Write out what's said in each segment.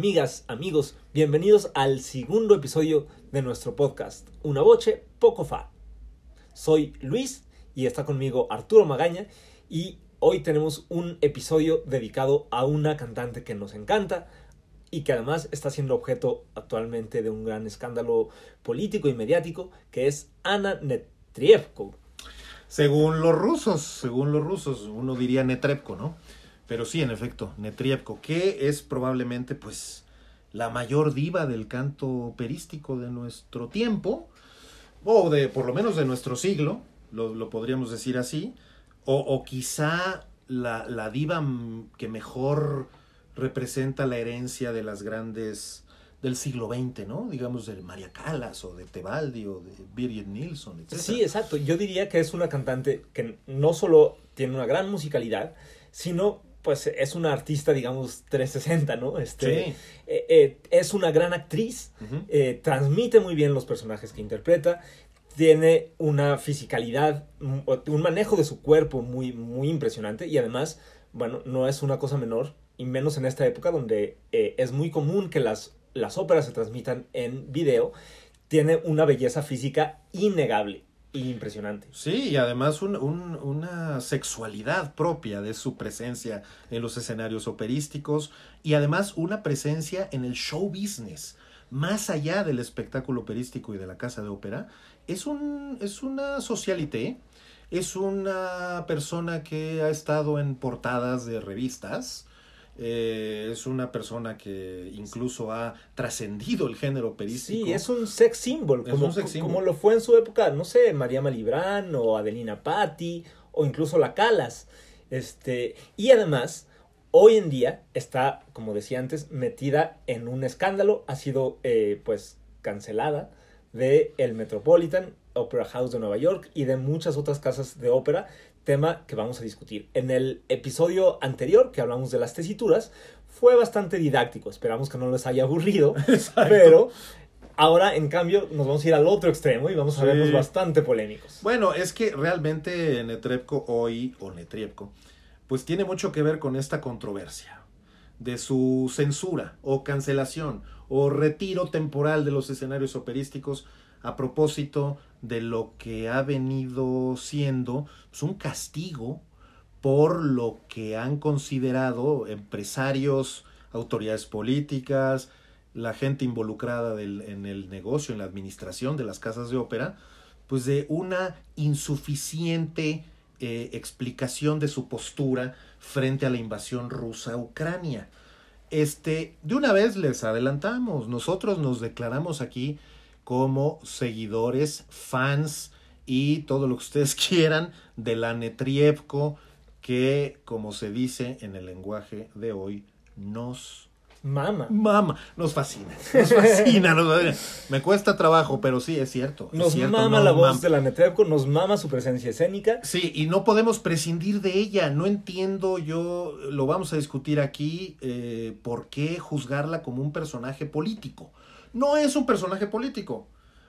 amigas, amigos, bienvenidos al segundo episodio de nuestro podcast, Una Voce Poco Fa. Soy Luis y está conmigo Arturo Magaña y hoy tenemos un episodio dedicado a una cantante que nos encanta y que además está siendo objeto actualmente de un gran escándalo político y mediático, que es Ana Netrievko. Según los rusos, según los rusos, uno diría Netrebko, ¿no? Pero sí, en efecto, Netrievko, que es probablemente pues la mayor diva del canto operístico de nuestro tiempo, o de por lo menos de nuestro siglo, lo, lo podríamos decir así, o, o quizá la, la, diva que mejor representa la herencia de las grandes del siglo XX, ¿no? Digamos de María Callas o de Tebaldi o de Birgit Nilsson, etc. Sí, exacto. Yo diría que es una cantante que no solo tiene una gran musicalidad, sino pues es una artista, digamos, 360, ¿no? Este, sí. eh, eh, es una gran actriz, uh -huh. eh, transmite muy bien los personajes que interpreta, tiene una fisicalidad, un manejo de su cuerpo muy, muy impresionante y además, bueno, no es una cosa menor, y menos en esta época donde es muy común que las, las óperas se transmitan en video, tiene una belleza física innegable impresionante. Sí, y además un, un, una sexualidad propia de su presencia en los escenarios operísticos y además una presencia en el show business. Más allá del espectáculo operístico y de la casa de ópera, es, un, es una socialité, es una persona que ha estado en portadas de revistas, eh, es una persona que incluso ha trascendido el género operístico. Sí, es un sex symbol, como, un sex symbol. como lo fue en su época, no sé, María Malibran o Adelina Patti o incluso la Calas. Este, y además, hoy en día está, como decía antes, metida en un escándalo, ha sido eh, pues cancelada de el Metropolitan Opera House de Nueva York y de muchas otras casas de ópera tema que vamos a discutir. En el episodio anterior que hablamos de las tesituras fue bastante didáctico, esperamos que no les haya aburrido, Exacto. pero ahora en cambio nos vamos a ir al otro extremo y vamos a Sí. vernos bastante polémicos. Bueno, es que realmente Netrebko hoy, o Netrievko, pues tiene mucho que ver con esta controversia de su censura o cancelación o retiro temporal de los escenarios operísticos a propósito de lo que ha venido siendo pues, un castigo por lo que han considerado empresarios, autoridades políticas, la gente involucrada en el negocio, en la administración de las casas de ópera, pues de una insuficiente eh, explicación de su postura frente a la invasión rusa a Ucrania. Este, de una vez les adelantamos, nosotros nos declaramos aquí como seguidores, fans y todo lo que ustedes quieran de la Netrievko que, como se dice en el lenguaje de hoy, nos Mama. mama, nos fascina, nos fascina, nos fascina. Me cuesta trabajo, pero sí, es cierto. es Nos cierto, mama la voz de la Netrebko, nos mama su presencia escénica. Sí, y no podemos prescindir de ella. No entiendo yo, lo vamos a discutir aquí, eh, por qué juzgarla como un personaje político. No es un personaje político.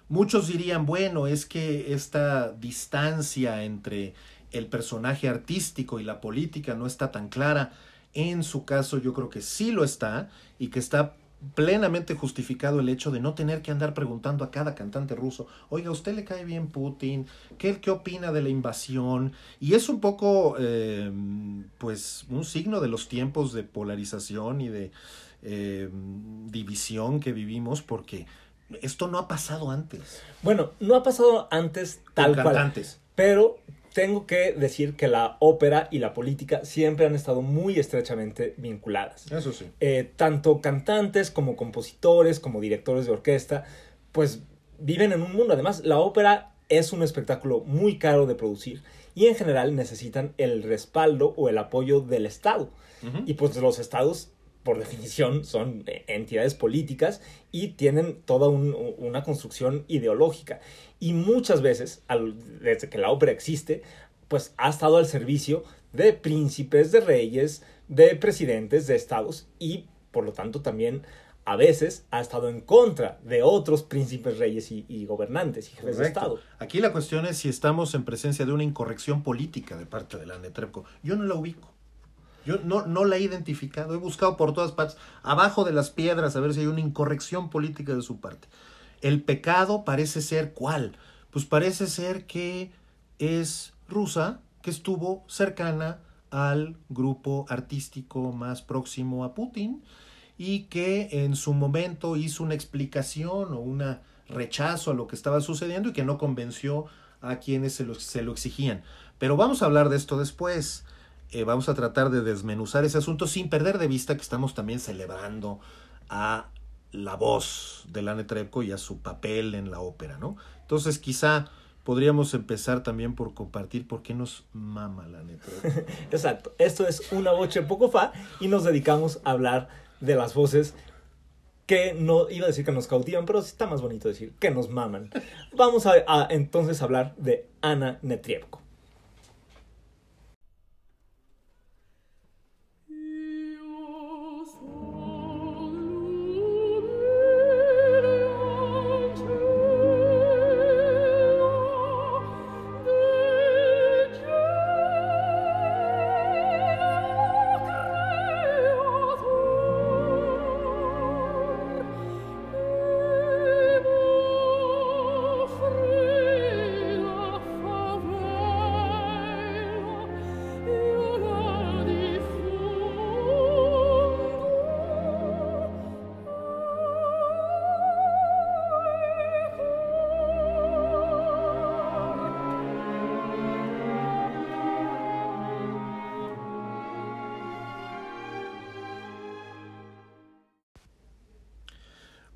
Muchos dirían, bueno, es que esta distancia entre el personaje artístico y la política no está tan clara. En su caso yo creo que sí lo está y que está plenamente justificado el hecho de no tener que andar preguntando a cada cantante ruso, oiga, ¿a usted le cae bien Putin? ¿Qué, qué opina de la invasión? Y es un poco, eh, pues, un signo de los tiempos de polarización y de eh, división que vivimos, porque esto no ha pasado antes. Bueno, no ha pasado antes tal Con cual. cantantes. Pero tengo que decir que la ópera y la política siempre han estado muy estrechamente vinculadas. Eso sí. Eh, tanto cantantes como compositores, como directores de orquesta, pues viven en un mundo. Además, la ópera es un espectáculo muy caro de producir y en general necesitan el respaldo o el apoyo del Estado. Y pues los estados, por definición, son eh, entidades políticas y tienen toda un- una construcción ideológica. Y muchas veces, al- desde que la ópera existe, pues ha estado al servicio de príncipes, de reyes, de presidentes, de estados y por lo tanto también a veces ha estado en contra de otros príncipes, reyes y, y gobernantes y jefes de estado. Aquí la cuestión es si estamos en presencia de una incorrección política de parte de la Netrebko. Yo no la ubico. Yo no, no la he identificado. He buscado por todas partes, abajo de las piedras, a ver si hay una incorrección política de su parte. El pecado parece ser cuál? Pues parece ser que es rusa, que estuvo cercana al grupo artístico más próximo a Putin y que en su momento hizo una explicación o un rechazo a lo que estaba sucediendo y que no convenció a quienes se lo, se lo exigían. Pero vamos a hablar de esto después. Eh, vamos a tratar de desmenuzar ese asunto sin perder de vista que estamos también celebrando a la voz de Lane Trebko y a su papel en la ópera, ¿no? Entonces quizá podríamos empezar también por compartir por qué nos mama Lane Trebko. Exacto. Esto es una boche poco fa y nos dedicamos a hablar de las voces que no iba a decir que nos cautivan, pero está más bonito decir que nos maman. Vamos a, a entonces hablar de Ana Netrievko.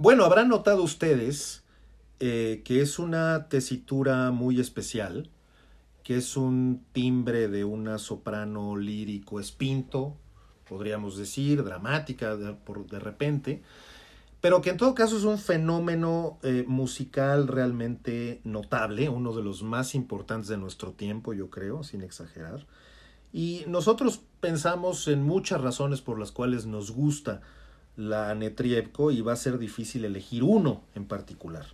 Bueno, habrán notado ustedes eh, que es una tesitura muy especial, que es un timbre de una soprano lírico espinto, podríamos decir, dramática de, por, de repente, pero que en todo caso es un fenómeno eh, musical realmente notable, uno de los más importantes de nuestro tiempo, yo creo, sin exagerar. Y nosotros pensamos en muchas razones por las cuales nos gusta la Netrievko y va a ser difícil elegir uno en particular.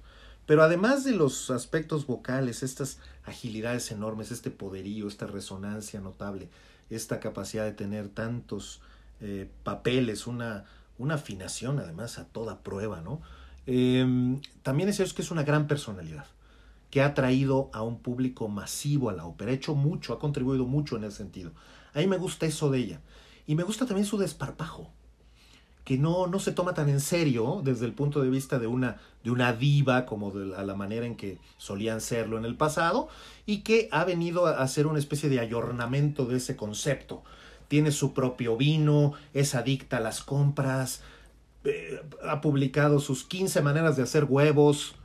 Pero además de los aspectos vocales, estas agilidades enormes, este poderío, esta resonancia notable, esta capacidad de tener tantos eh, papeles, una, una afinación además a toda prueba, ¿no? Eh, también es cierto que es una gran personalidad que ha traído a un público masivo a la ópera, ha hecho mucho, ha contribuido mucho en ese sentido. A mí me gusta eso de ella. Y me gusta también su desparpajo, que no, no se toma tan en serio desde el punto de vista de una, de una diva, como de la, manera en que solían serlo en el pasado, y que ha venido a hacer una especie de ayornamiento de ese concepto. Tiene su propio vino, es adicta a las compras, eh, ha publicado sus 15 maneras de hacer huevos,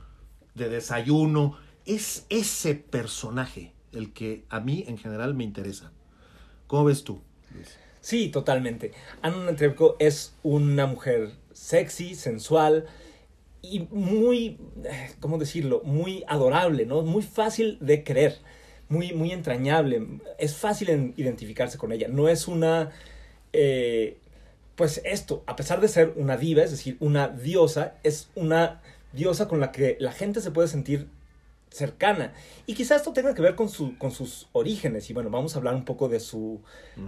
de desayuno. Es ese personaje el que a mí en general me interesa. ¿Cómo ves tú? Sí, totalmente. Ana Netrebko es una mujer sexy, sensual y muy, ¿cómo decirlo? Muy adorable, ¿no? Muy fácil de querer, muy, muy entrañable. Es fácil en identificarse con ella. No es una, eh, pues esto, a pesar de ser una diva, es decir, una diosa, es una diosa con la que la gente se puede sentir cercana. Y quizás esto tenga que ver con, su, con sus orígenes. Y bueno, vamos a hablar un poco de su,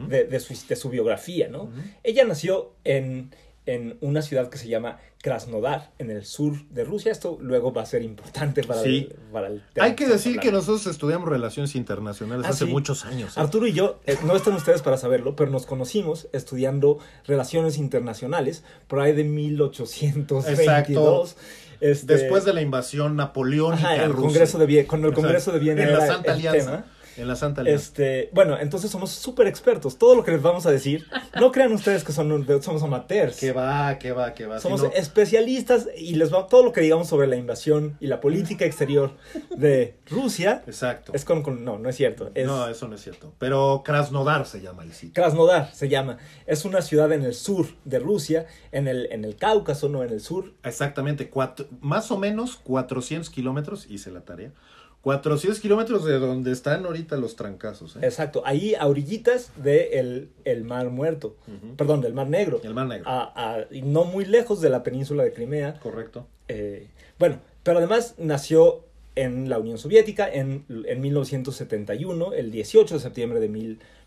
de, de su, de su biografía, ¿no? Ella nació en, en una ciudad que se llama Krasnodar, en el sur de Rusia. Esto luego va a ser importante para, Sí. el, para el tema Hay que decir que nosotros estudiamos relaciones internacionales Ah, hace sí. muchos años. ¿eh? Arturo y yo, eh, no están ustedes para saberlo, pero nos conocimos estudiando relaciones internacionales por ahí de 1822. Este, Después de la invasión napoleónica Ajá, el rusa. Congreso de Viena, cuando el Congreso de Viena en la Santa el Alianza. tema. En la Santa Alianza. Este, bueno, entonces somos súper expertos. Todo lo que les vamos a decir, no crean ustedes que son, somos amateurs. ¿Qué va? ¿Qué va? ¿Qué va? Somos Si no- especialistas y les va todo lo que digamos sobre la invasión y la política exterior de Rusia. Exacto. Es con, con- no, no es cierto. Es No, eso no es cierto. Pero Krasnodar se llama el sitio. Krasnodar se llama. Es una ciudad en el sur de Rusia, en el, en el Cáucaso, no en el sur. Exactamente, cuatro- más o menos 400 kilómetros, hice la tarea. 400 kilómetros de donde están ahorita los trancazos. ¿eh? Exacto, ahí a orillitas del el Mar Muerto, perdón, del Mar Negro. El Mar Negro. A- a- y no muy lejos de la península de Crimea. Correcto. Eh, bueno, pero además nació en la Unión Soviética en, en 1971, el 18 de septiembre de 1971.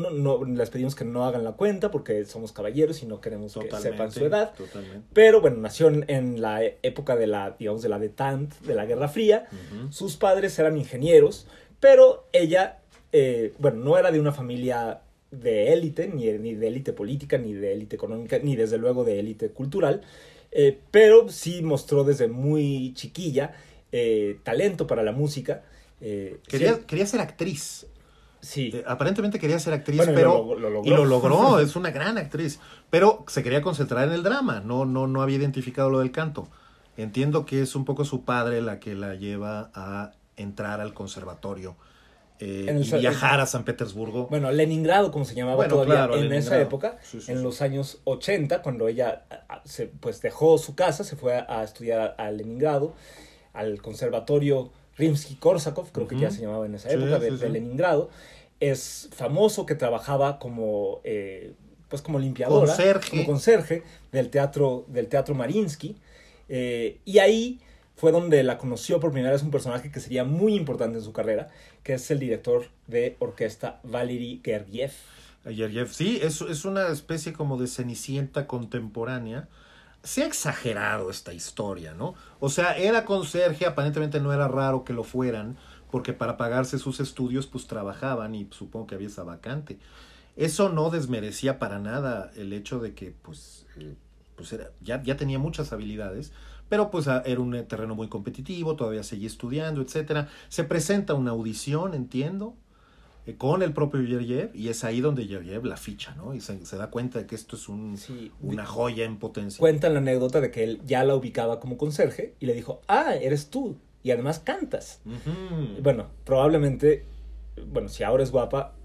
No, les pedimos que no hagan la cuenta porque somos caballeros y no queremos que sepan su edad. Totalmente. Pero bueno, nació en, la época de la, digamos, de la detente, de la Guerra Fría. Sus padres eran ingenieros, pero ella, eh, bueno, no era de una familia de élite, ni, ni de élite política, ni de élite económica, ni desde luego de élite cultural, eh, pero sí mostró desde muy chiquilla eh, talento para la música. eh, Quería, sí, quería ser actriz. Sí. Eh, Aparentemente quería ser actriz, Bueno, y pero. lo log- lo logró. y lo logró, es una gran actriz. Pero se quería concentrar en el drama, no, no, no había identificado lo del canto. Entiendo que es un poco su padre la que la lleva a entrar al conservatorio eh, En el y viajar a San Petersburgo. Bueno, Leningrado, como se llamaba Bueno, todavía claro, en esa época, Sí, sí, en sí. los años 80, cuando ella se, pues dejó su casa, se fue a, a estudiar a, a Leningrado, al conservatorio Rimsky-Korsakov, creo que ya se llamaba en esa Sí, época, de, sí, de. Leningrado. Es famoso que trabajaba como, eh, pues como limpiadora, Conserje. como conserje del teatro, del teatro Marinsky. eh, y ahí fue donde la conoció por primera vez un personaje que sería muy importante en su carrera, que es el director de orquesta Valery Gergiev. Yeryev, sí, es, es una especie como de cenicienta contemporánea. Se ha exagerado esta historia, ¿no? O sea, era conserje, aparentemente no era raro que lo fueran, porque para pagarse sus estudios, pues trabajaban y supongo que había esa vacante. Eso no desmerecía para nada el hecho de que, pues, eh, pues era, ya, ya tenía muchas habilidades, pero pues a- era un eh, terreno muy competitivo, todavía seguía estudiando, etcétera. Se presenta una audición, entiendo, con el propio Yeryev, y es ahí donde Yeryev la ficha, ¿no? Y se, se da cuenta de que esto es un, Sí, una joya en potencia. Cuentan la anécdota de que él ya la ubicaba como conserje y le dijo, ah, eres tú, y además cantas. Bueno, probablemente, bueno, si ahora es guapa,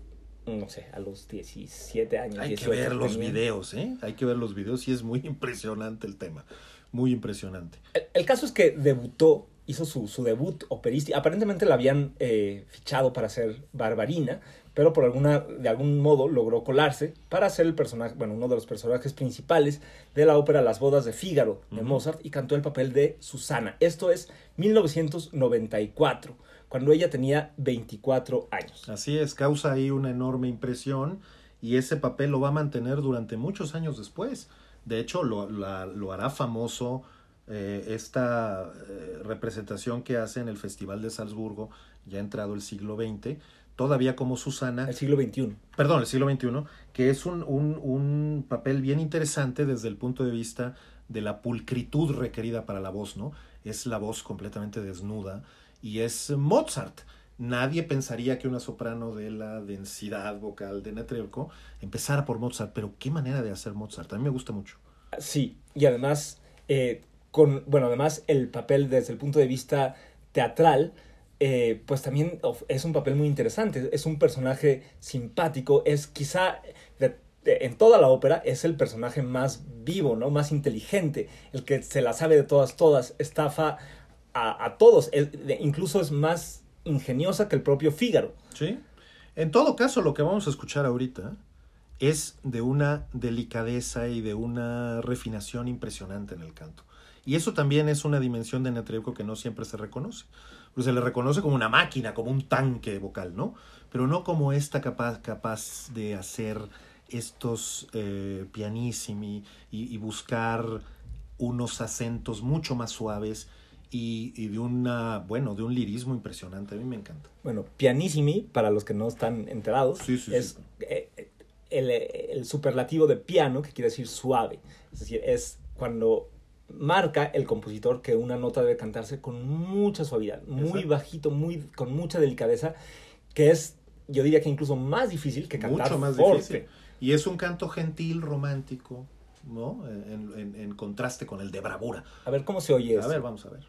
no sé, a los 17 años. Hay que 18 ver los videos, ¿eh? Hay que ver los videos y es muy impresionante el tema. Muy impresionante. El, el caso es que debutó, hizo su, su debut operístico. Aparentemente la habían eh, fichado para ser Barbarina, pero por alguna, de algún modo logró colarse para ser el personaje, bueno, uno de los personajes principales de la ópera Las bodas de Fígaro de. Mozart y cantó el papel de Susana. Esto es 1994, cuando ella tenía 24 años. Así es, causa ahí una enorme impresión y ese papel lo va a mantener durante muchos años después. De hecho, lo, la- lo hará famoso eh, esta eh, representación que hace en el Festival de Salzburgo, ya entrado el siglo XX, todavía como Susana, El siglo XXI. perdón, el siglo XXI, que es un, un, un papel bien interesante desde el punto de vista de la pulcritud requerida para la voz, ¿no? Es la voz completamente desnuda y es Mozart. Nadie pensaría que una soprano de la densidad vocal de Netrebko empezara por Mozart, pero qué manera de hacer Mozart. A mí me gusta mucho. Sí, y además, eh, con, bueno, además el papel desde el punto de vista teatral, eh, pues también es un papel muy interesante. Es un personaje simpático, es quizá en toda la ópera es el personaje más vivo, ¿no? Más inteligente, el que se la sabe de todas, todas, estafa a, a todos, es- incluso es más ingeniosa que el propio Fígaro. ¿Sí? En todo caso, lo que vamos a escuchar ahorita es de una delicadeza y de una refinación impresionante en el canto. Y eso también es una dimensión de Netrebko que no siempre se reconoce. Pues se le reconoce como una máquina, como un tanque vocal, ¿no? Pero no como esta capaz, capaz de hacer estos eh, pianissimi y, y buscar unos acentos mucho más suaves y, y de una, bueno, de un lirismo impresionante. A mí me encanta. Bueno, pianissimi, para los que no están enterados, Sí, sí, es sí. eh, el, el superlativo de piano, que quiere decir suave. Es decir, es cuando marca el compositor que una nota debe cantarse con mucha suavidad, muy Exacto. bajito, muy, con mucha delicadeza, que es, yo diría que incluso más difícil que cantar Mucho más forte. difícil. Y es un canto gentil, romántico, ¿no? En, en- en contraste con el de bravura. A ver cómo se oye A eso. ver, vamos a ver.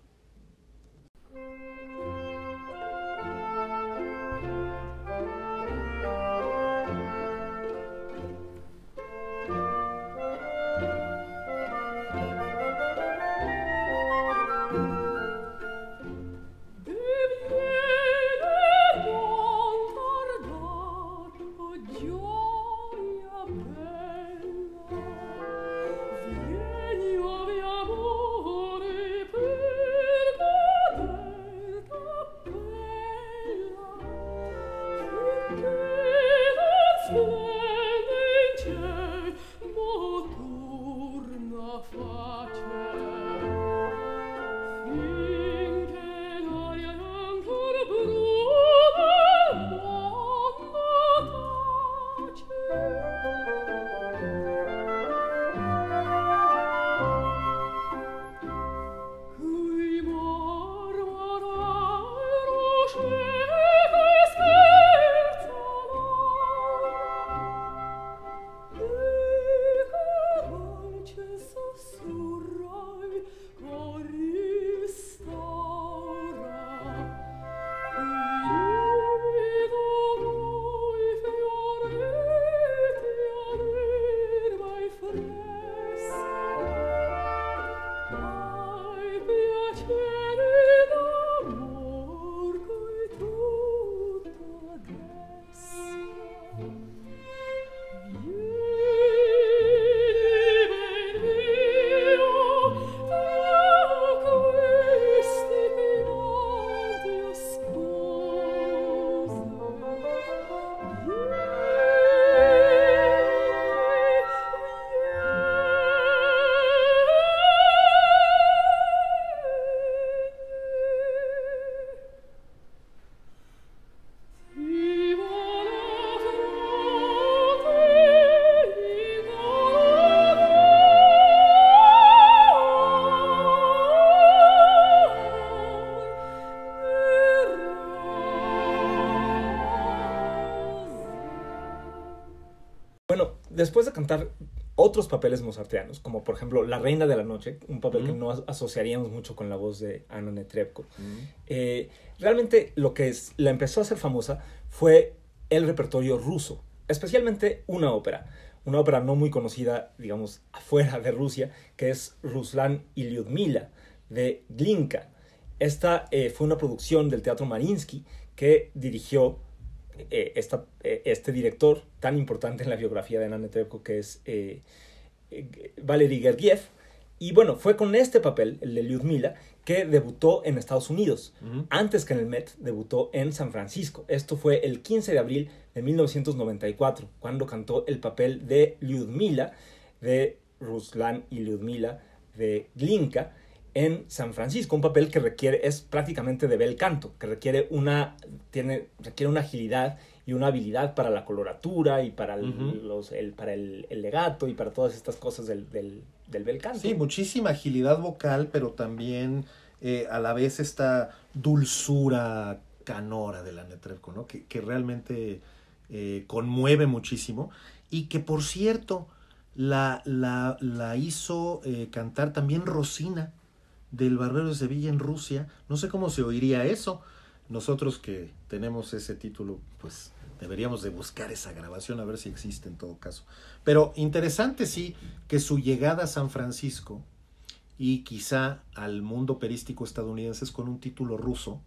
Después de cantar otros papeles mozartianos, como por ejemplo La Reina de la Noche, un papel que no as- asociaríamos mucho con la voz de Anna Netrebko, eh, realmente lo que es- la empezó a hacer famosa fue el repertorio ruso, especialmente una ópera, una ópera no muy conocida, digamos, afuera de Rusia, que es Ruslan y Lyudmila, de Glinka. Esta eh, fue una producción del Teatro Marinsky que dirigió eh, esta- eh, este director tan importante en la biografía de Anna Netrebko, que es eh, Valery Gergiev. Y bueno, fue con este papel, el de Lyudmila, que debutó en Estados Unidos. Antes que en el Met, debutó en San Francisco. Esto fue el 15 de abril de 1994, cuando cantó el papel de Lyudmila, de Ruslan y Lyudmila, de Glinka, en San Francisco. Un papel que requiere, es prácticamente de bel canto, que requiere una, tiene, requiere una agilidad y una habilidad para la coloratura y para el, los- el- para el, el legato y para todas estas cosas del, del, del bel canto. Sí, muchísima agilidad vocal, pero también eh, a la vez esta dulzura canora de la Netrebko, ¿no? Que, que realmente eh, conmueve muchísimo y que, por cierto, la, la, la hizo eh, cantar también Rosina del Barbero de Sevilla en Rusia. No sé cómo se oiría eso. Nosotros que tenemos ese título, pues deberíamos de buscar esa grabación a ver si existe en todo caso. Pero interesante sí que su llegada a San Francisco y quizá al mundo operístico estadounidense es con un título ruso,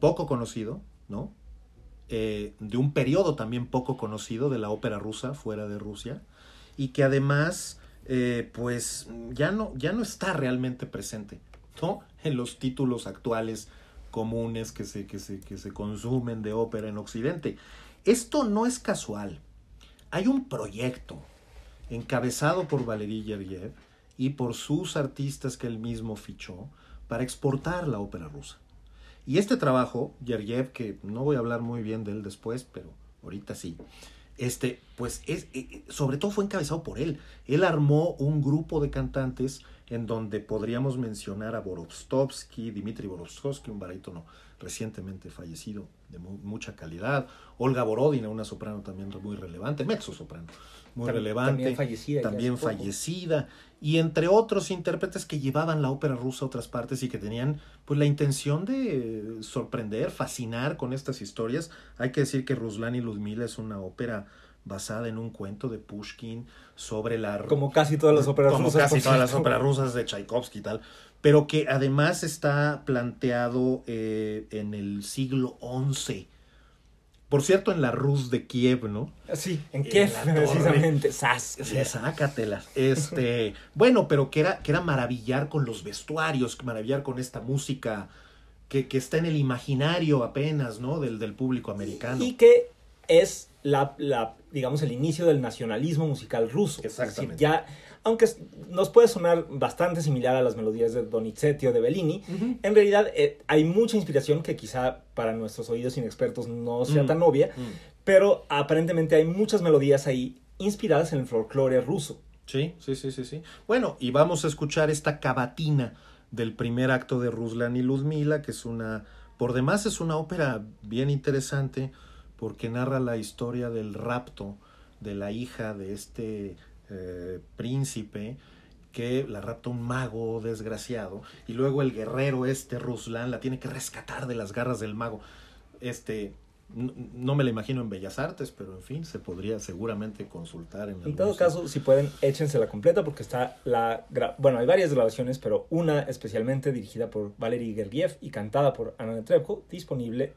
poco conocido, ¿no? Eh, de un periodo también poco conocido de la ópera rusa fuera de Rusia y que además eh, pues ya no, ya no está realmente presente, ¿no? En los títulos actuales comunes que se, que se, que se consumen de ópera en Occidente. Esto no es casual. Hay un proyecto encabezado por Valery Gergiev y por sus artistas que él mismo fichó para exportar la ópera rusa. Y este trabajo, Gergiev, que no voy a hablar muy bien de él después, pero ahorita sí, este, pues es, eh, sobre todo fue encabezado por él. Él armó un grupo de cantantes en donde podríamos mencionar a Borovstovsky, Dmitry Borovstovsky, un barítono recientemente fallecido, de mu- mucha calidad. Olga Borodina, una soprano también muy relevante, mezzo soprano, muy relevante. también fallecida También fallecida. Y entre otros intérpretes que llevaban la ópera rusa a otras partes y que tenían pues la intención de sorprender, fascinar con estas historias. Hay que decir que Ruslan y Ludmila es una ópera basada en un cuento de Pushkin sobre la Como casi todas las óperas como rusas. casi por todas las cierto. óperas rusas de Tchaikovsky y tal, pero que además está planteado eh, en el siglo XI. Por cierto, en la Rus de Kiev, ¿no? Sí, en En Kiev, precisamente. Sas. Sí, sácatelas. Este, bueno, pero que era, que era maravillar con los vestuarios, maravillar con esta música que, que está en el imaginario apenas, ¿no? Del, del público americano. Y que es la, la, digamos, el inicio del nacionalismo musical ruso. Es decir, Exactamente. ya, aunque nos puede sonar bastante similar a las melodías de Donizetti o de Bellini, en realidad eh, hay mucha inspiración que quizá para nuestros oídos inexpertos no sea Mm. tan obvia, Mm. pero aparentemente hay muchas melodías ahí inspiradas en el folclore ruso. Sí, sí, sí, sí, sí. Bueno, y vamos a escuchar esta cavatina del primer acto de Ruslan y Ludmila, que es una, por demás es una ópera bien interesante porque narra la historia del rapto de la hija de este eh, príncipe que la rapta un mago desgraciado y luego el guerrero este Ruslan la tiene que rescatar de las garras del mago. Este no, no me la imagino en Bellas Artes, pero en fin, se podría seguramente consultar en En todo caso, si pueden, échense la completa porque está la... Bueno, hay varias grabaciones, pero una especialmente dirigida por Valery Gergiev y cantada por Anna Netrebko, disponible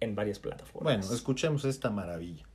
en varias plataformas. Bueno, escuchemos esta maravilla.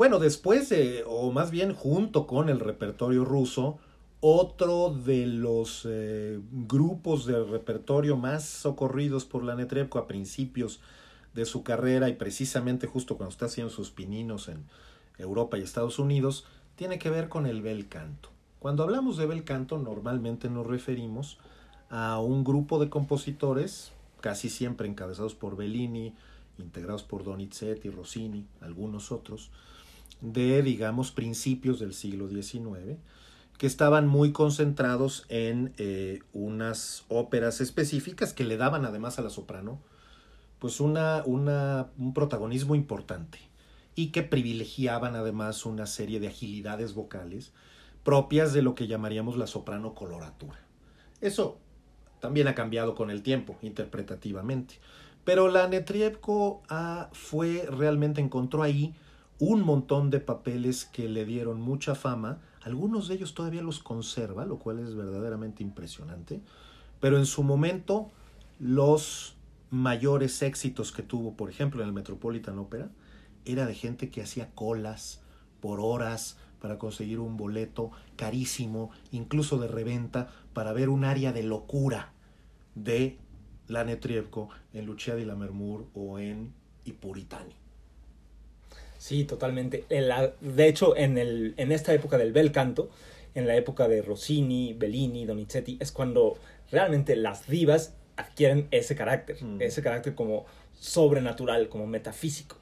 Bueno, después de, o más bien junto con el repertorio ruso, otro de los eh, grupos de repertorio más socorridos por la Netrebko a principios de su carrera y precisamente justo cuando está haciendo sus pininos en Europa y Estados Unidos, tiene que ver con el bel canto. Cuando hablamos de bel canto, normalmente nos referimos a un grupo de compositores, casi siempre encabezados por Bellini, integrados por Donizetti, Rossini, algunos otros, de, digamos, principios del siglo XIX, que estaban muy concentrados en eh, unas óperas específicas que le daban además a la soprano, pues una, una, un protagonismo importante y que privilegiaban además una serie de agilidades vocales propias de lo que llamaríamos la soprano coloratura. Eso también ha cambiado con el tiempo, interpretativamente. Pero la Netrievko ah, fue realmente encontró ahí un montón de papeles que le dieron mucha fama. Algunos de ellos todavía los conserva, lo cual es verdaderamente impresionante. Pero en su momento, los mayores éxitos que tuvo, por ejemplo, en el Metropolitan Opera, era de gente que hacía colas por horas para conseguir un boleto carísimo, incluso de reventa, para ver un área de locura de la Netrievko en Lucia di Lammermoor o en Ipuritani. Sí, totalmente. En la, de hecho, en, el, en esta época del bel canto, en la época de Rossini, Bellini, Donizetti, es cuando realmente las divas adquieren ese carácter, Mm. ese carácter como sobrenatural, como metafísico.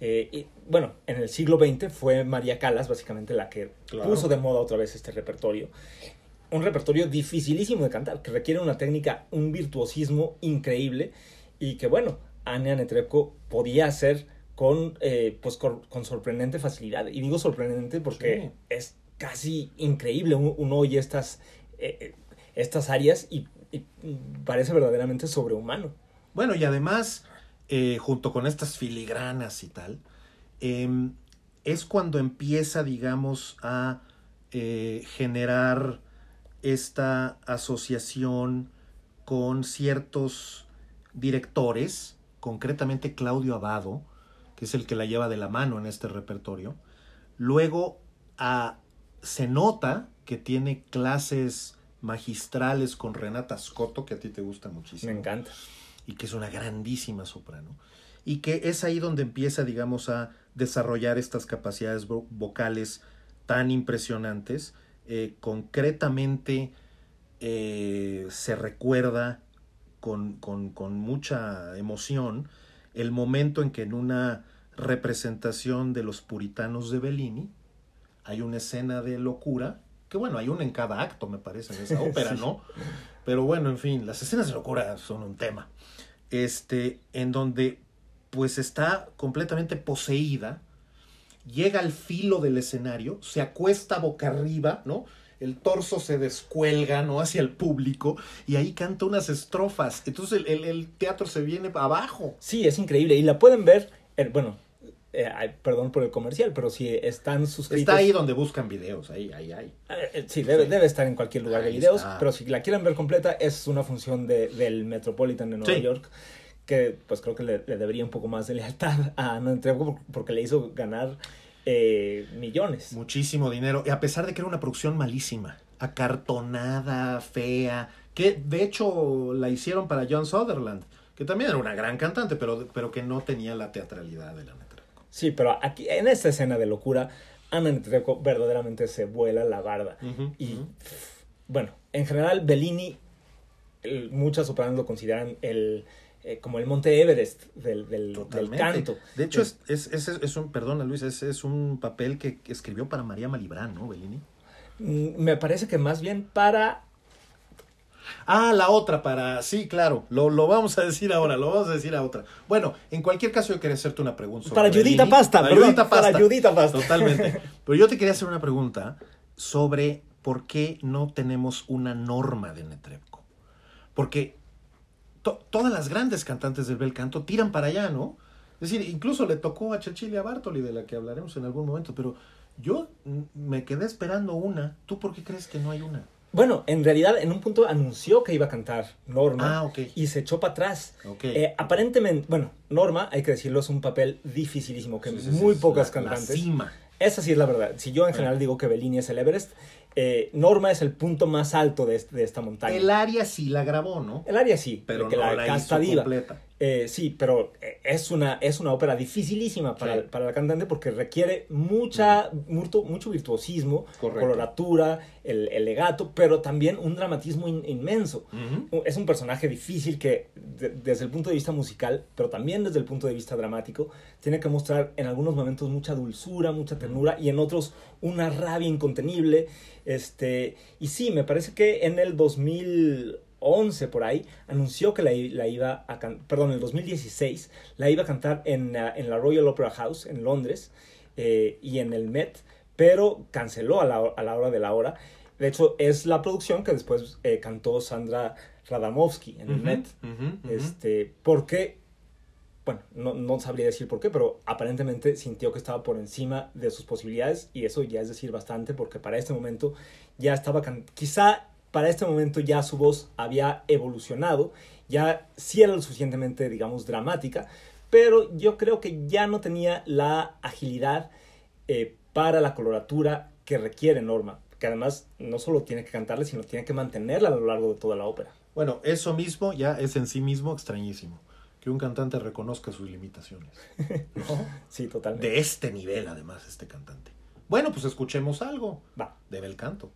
Eh, y, bueno, en el siglo XX fue María Callas básicamente la que Claro. puso de moda otra vez este repertorio. Un repertorio dificilísimo de cantar, que requiere una técnica, un virtuosismo increíble y que bueno, Anya Netrebko podía hacer con, eh, pues, con, con sorprendente facilidad. Y digo sorprendente porque Sí. es casi increíble. Uno, oye estas, eh, eh, estas áreas y, y parece verdaderamente sobrehumano. Bueno, y además, eh, junto con estas filigranas y tal, em, es cuando empieza, digamos, a generar esta asociación con ciertos directores, concretamente Claudio Abado, que es el que la lleva de la mano en este repertorio. Luego a- se nota que tiene clases magistrales con Renata Scotto, que a ti te gusta muchísimo Me encanta. y que es una grandísima soprano, y que es ahí donde empieza, digamos, a desarrollar estas capacidades vo- vocales tan impresionantes. Eh, concretamente eh, se recuerda con, con- con mucha emoción el momento en que en una representación de los puritanos de Bellini hay una escena de locura, que bueno, hay una en cada acto, me parece, en esa ópera, Sí. ¿no? Pero bueno, en fin, las escenas de locura son un tema. Este, en donde pues está completamente poseída, llega al filo del escenario, se acuesta boca arriba, ¿no? El torso se descuelga, ¿no? Hacia el público y ahí canta unas estrofas. Entonces el, el- el teatro se viene abajo. Sí, es increíble. Y la pueden ver, en- bueno, eh, perdón por el comercial, pero si están suscritos... Está ahí donde buscan videos, ahí, ahí, ahí. Eh, Sí, debe, Sí. debe estar en cualquier lugar de videos, está. pero si la quieren ver completa, es una función de- del Metropolitan de Nueva Sí. York, que pues creo que le, le debería un poco más de lealtad a Ana Netrebko porque le hizo ganar eh, millones. Muchísimo dinero. Y a pesar de que era una producción malísima, acartonada, fea, que de hecho la hicieron para John Sutherland, que también era una gran cantante, pero, pero que no tenía la teatralidad de la. Sí, pero aquí, en esta escena de locura, Ana Netrebko verdaderamente se vuela la barda. Y bueno, en general, Bellini, el- muchas sopranos lo consideran el, eh, como el Monte Everest del, del, canto. De hecho, es, es, es, es un, perdona Luis, es, es un papel que escribió para María Malibran, ¿no, Bellini? Mm, Me parece que más bien para Ah, la otra para, sí, claro, lo, lo vamos a decir ahora, lo vamos a decir a otra. Bueno, en cualquier caso yo quería hacerte una pregunta. sobre Para Judita. Pasta, para Judita Pasta. para Judita Pasta. Totalmente. Pero yo te quería hacer una pregunta sobre por qué no tenemos una norma de Netrebko. Porque to- todas las grandes cantantes del bel canto tiran para allá, ¿no? Es decir, incluso le tocó a Cecilia Bartoli, de la que hablaremos en algún momento, pero yo me quedé esperando una. ¿Tú por qué crees que no hay una? Bueno, en realidad en un punto anunció que iba a cantar Norma Ah, y se echó para atrás. Ok. Eh, aparentemente, bueno, Norma, hay que decirlo, es un papel dificilísimo que Sí, sí, sí, muy pocas la- la cantantes. cima. Esa sí es la verdad. Si yo en general digo que Bellini es el Everest, eh, Norma es el punto más alto de, de esta montaña. El área sí la grabó, ¿no? El área sí, Pero no la, la hizo completa. Eh, sí, pero eh, es una, es una ópera dificilísima para, Sí. para la cantante porque requiere mucha, mucho, mucho virtuosismo, Correcto. coloratura, el, el legato, pero también un dramatismo in- inmenso. Es un personaje difícil que, de- desde el punto de vista musical, pero también desde el punto de vista dramático, tiene que mostrar en algunos momentos mucha dulzura, mucha ternura y en otros una rabia incontenible. Este, y sí, me parece que en el 2011 por ahí anunció que la, iba a cantar, perdón, en el 2016 la iba a cantar en, ah, en la Royal Opera House en Londres eh, y en el Met, pero canceló a la, a la hora de la hora. De hecho, es la producción que después eh, cantó Sandra Radamovsky en el Met. ujú, ujú. Este, porque, bueno, no, no sabría decir por qué, pero aparentemente sintió que estaba por encima de sus posibilidades y eso ya es decir bastante porque para este momento ya estaba, quizá para este momento ya su voz había evolucionado, ya sí era lo suficientemente, digamos, dramática, pero yo creo que ya no tenía la agilidad eh, para la coloratura que requiere Norma, que además no solo tiene que cantarle, sino tiene que mantenerla a lo largo de toda la ópera. Bueno, eso mismo ya es en sí mismo extrañísimo. Que un cantante reconozca sus limitaciones. ¿no? Sí, totalmente. De este nivel, además, este cantante. Bueno, pues escuchemos algo Va. de bel canto.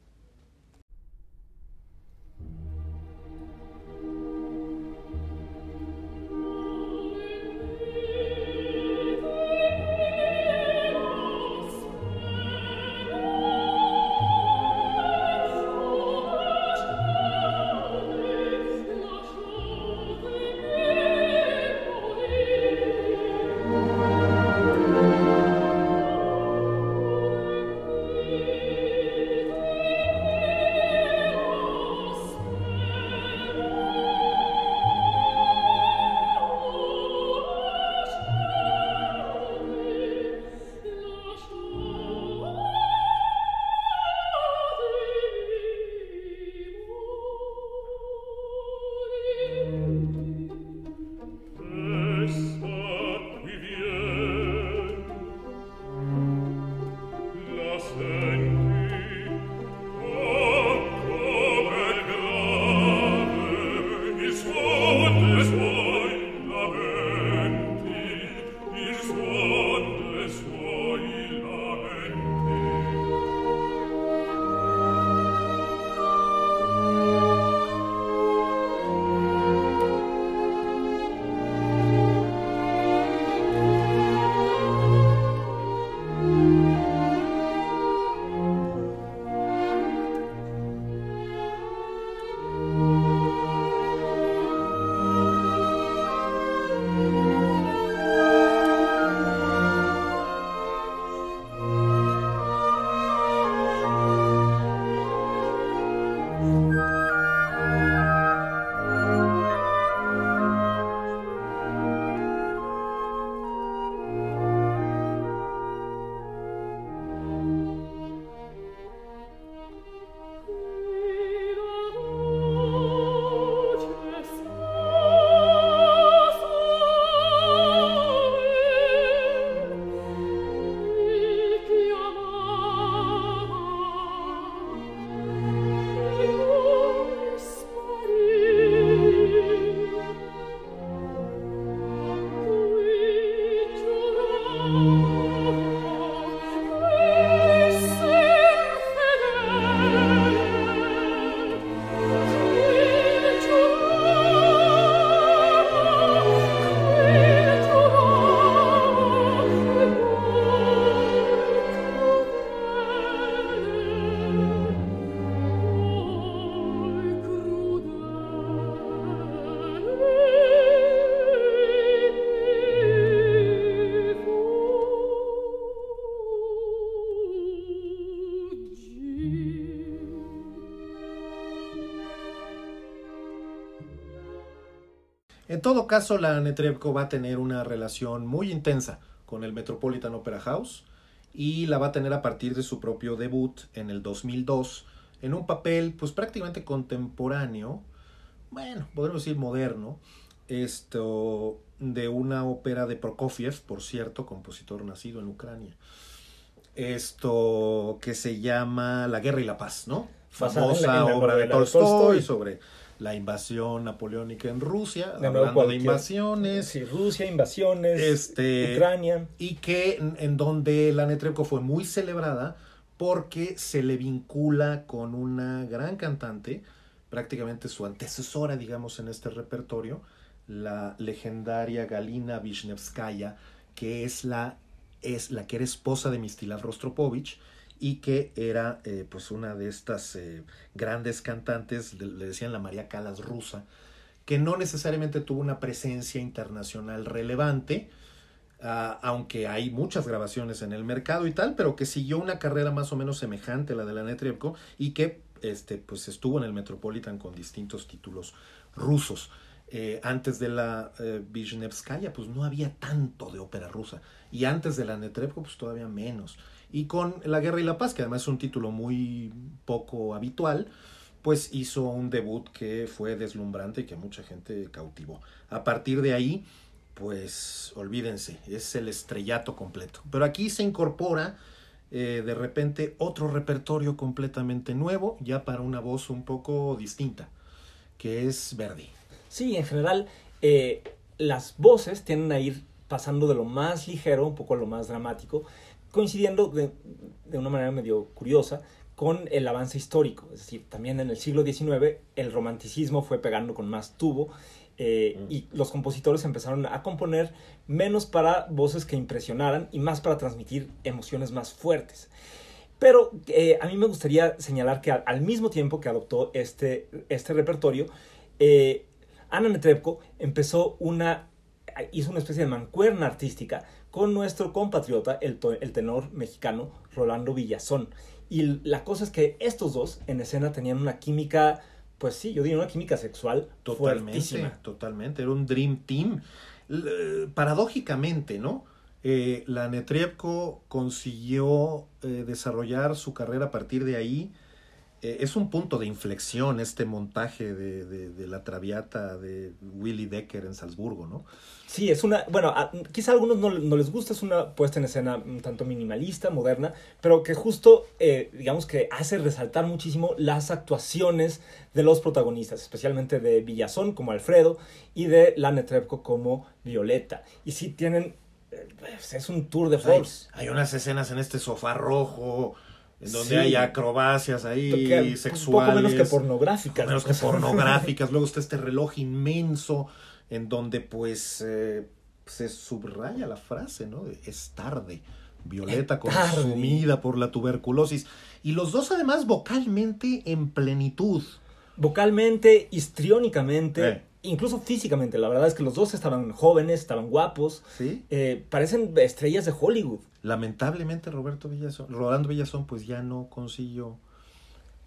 Todo caso, la Netrebko va a tener una relación muy intensa con el Metropolitan Opera House y la va a tener a partir de su propio debut en el 2002 en un papel pues prácticamente contemporáneo, bueno, podemos decir moderno, esto de una ópera de Prokofiev, por cierto, compositor nacido en Ucrania. Esto que se llama La Guerra y la Paz, ¿no? Famosa obra de novela de Tolstoy, Tolstoy. sobre la invasión napoleónica en Rusia, De nuevo, hablando de invasiones, Sí, Rusia, invasiones, Este- Ucrania. y que en, en donde la Netrebko fue muy celebrada porque se le vincula con una gran cantante, prácticamente su antecesora, digamos, en este repertorio, la legendaria Galina Vishnevskaya, que es la, es la que era esposa de Mistilav Rostropovich y que era eh, pues una de estas eh, grandes cantantes, le, decían la María Calas rusa, que no necesariamente tuvo una presencia internacional relevante, ah, aunque hay muchas grabaciones en el mercado y tal, pero que siguió una carrera más o menos semejante a la de la Netrebko y que este, pues estuvo en el Metropolitan con distintos títulos rusos. Eh, antes de la eh, pues no había tanto de ópera rusa. Y antes de la Netrebko, pues todavía menos. Y con La Guerra y la Paz, que además es un título muy poco habitual, pues hizo un debut que fue deslumbrante y que mucha gente cautivó. A partir de ahí, pues olvídense, es el estrellato completo. Pero aquí se incorpora eh, de repente otro repertorio completamente nuevo, ya para una voz un poco distinta, que es Verdi. Sí, en general, eh, las voces tienden a ir pasando de lo más ligero, un poco a lo más dramático, coincidiendo de, de una manera medio curiosa con el avance histórico. Es decir, también en el siglo XIX el romanticismo fue pegando con más tubo eh, Mm. y los compositores empezaron a componer menos para voces que impresionaran y más para transmitir emociones más fuertes. Pero eh, a mí me gustaría señalar que al, al mismo tiempo que adoptó este, este repertorio, eh, Ana Netrebko empezó una, hizo una especie de mancuerna artística con nuestro compatriota, el, tenor mexicano Rolando Villazón. Y la cosa es que estos dos en escena tenían una química, pues sí, yo diría una química sexual Totalmente, fuertísima. totalmente. Era un Dream Team. L- paradójicamente, ¿no? Eh, la Netrebko consiguió eh, desarrollar su carrera a partir de ahí. Eh, es un punto de inflexión este montaje de, de- de la Traviata de Willy Decker en Salzburgo, ¿no? Sí, es una, bueno, a- quizá a algunos no, no les gusta, es una puesta en escena un tanto minimalista, moderna, pero que justo, eh, digamos que hace resaltar muchísimo las actuaciones de los protagonistas, especialmente de Villazón como Alfredo y de la Netrebko como Violeta. Y sí tienen, eh, pues, es un tour de Hay, force. hay unas escenas en este sofá rojo, en donde Sí. hay acrobacias ahí Que- Un sexuales. poco menos que pornográficas. menos que pornográficas. Luego está este reloj inmenso en donde pues eh, se subraya la frase, ¿no? Es tarde. Violeta consumida por la tuberculosis. Y los dos además vocalmente en plenitud. Vocalmente, histriónicamente, Eh. Incluso físicamente. La verdad es que los dos estaban jóvenes, estaban guapos, ¿Sí? eh, parecen estrellas de Hollywood. Lamentablemente Roberto Villazón, Rolando Villazón pues ya no consiguió...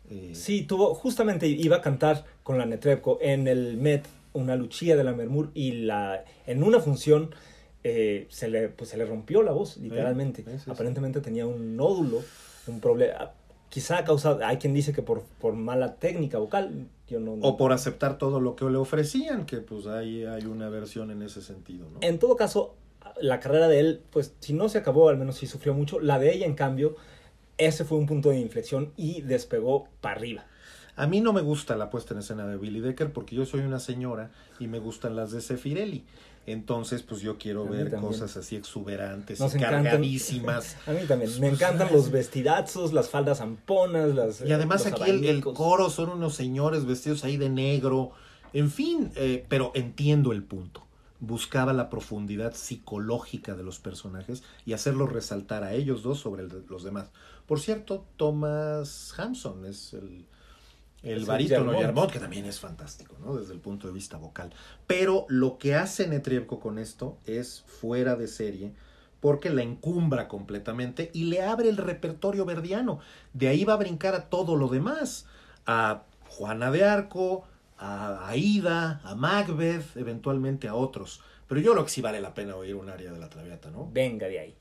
eh, Sí, tuvo, justamente iba a cantar con la Netrebko en el Met, una Lucia de la Mermur, y la, en una función eh, se, le, pues, se le rompió la voz, literalmente. sí, sí, sí. Aparentemente tenía un nódulo, un problema. Quizá causado, hay quien dice que por, por mala técnica vocal, yo no... O por aceptar todo lo que le ofrecían, que pues ahí hay una versión en ese sentido, ¿no? En todo caso, la carrera de él, pues si no se acabó, al menos sí sufrió mucho. La de ella, en cambio, ese fue un punto de inflexión y despegó para arriba. A mí no me gusta la puesta en escena de Billy Decker porque yo soy una señora y me gustan las de Sefirelli. Entonces, pues yo quiero ver también. cosas así exuberantes Nos encantan. cargadísimas. A mí también. Me encantan los vestidazos, las faldas amponas, las. Y además los aquí el, coro son unos señores vestidos ahí de negro. En fin, eh, pero entiendo el punto. Buscaba la profundidad psicológica de los personajes y hacerlos resaltar a ellos dos sobre el los demás. Por cierto, Thomas Hampson es el, el barítono. Yermont, que también es fantástico, ¿no? Desde el punto de vista vocal. Pero lo que hace Netrievko con esto es fuera de serie porque la encumbra completamente y le abre el repertorio verdiano. De ahí va a brincar a todo lo demás. A Juana de Arco, a Aida, a Macbeth, eventualmente a otros. Pero yo creo que sí vale la pena oír un área de la Traviata, ¿no? Venga de ahí.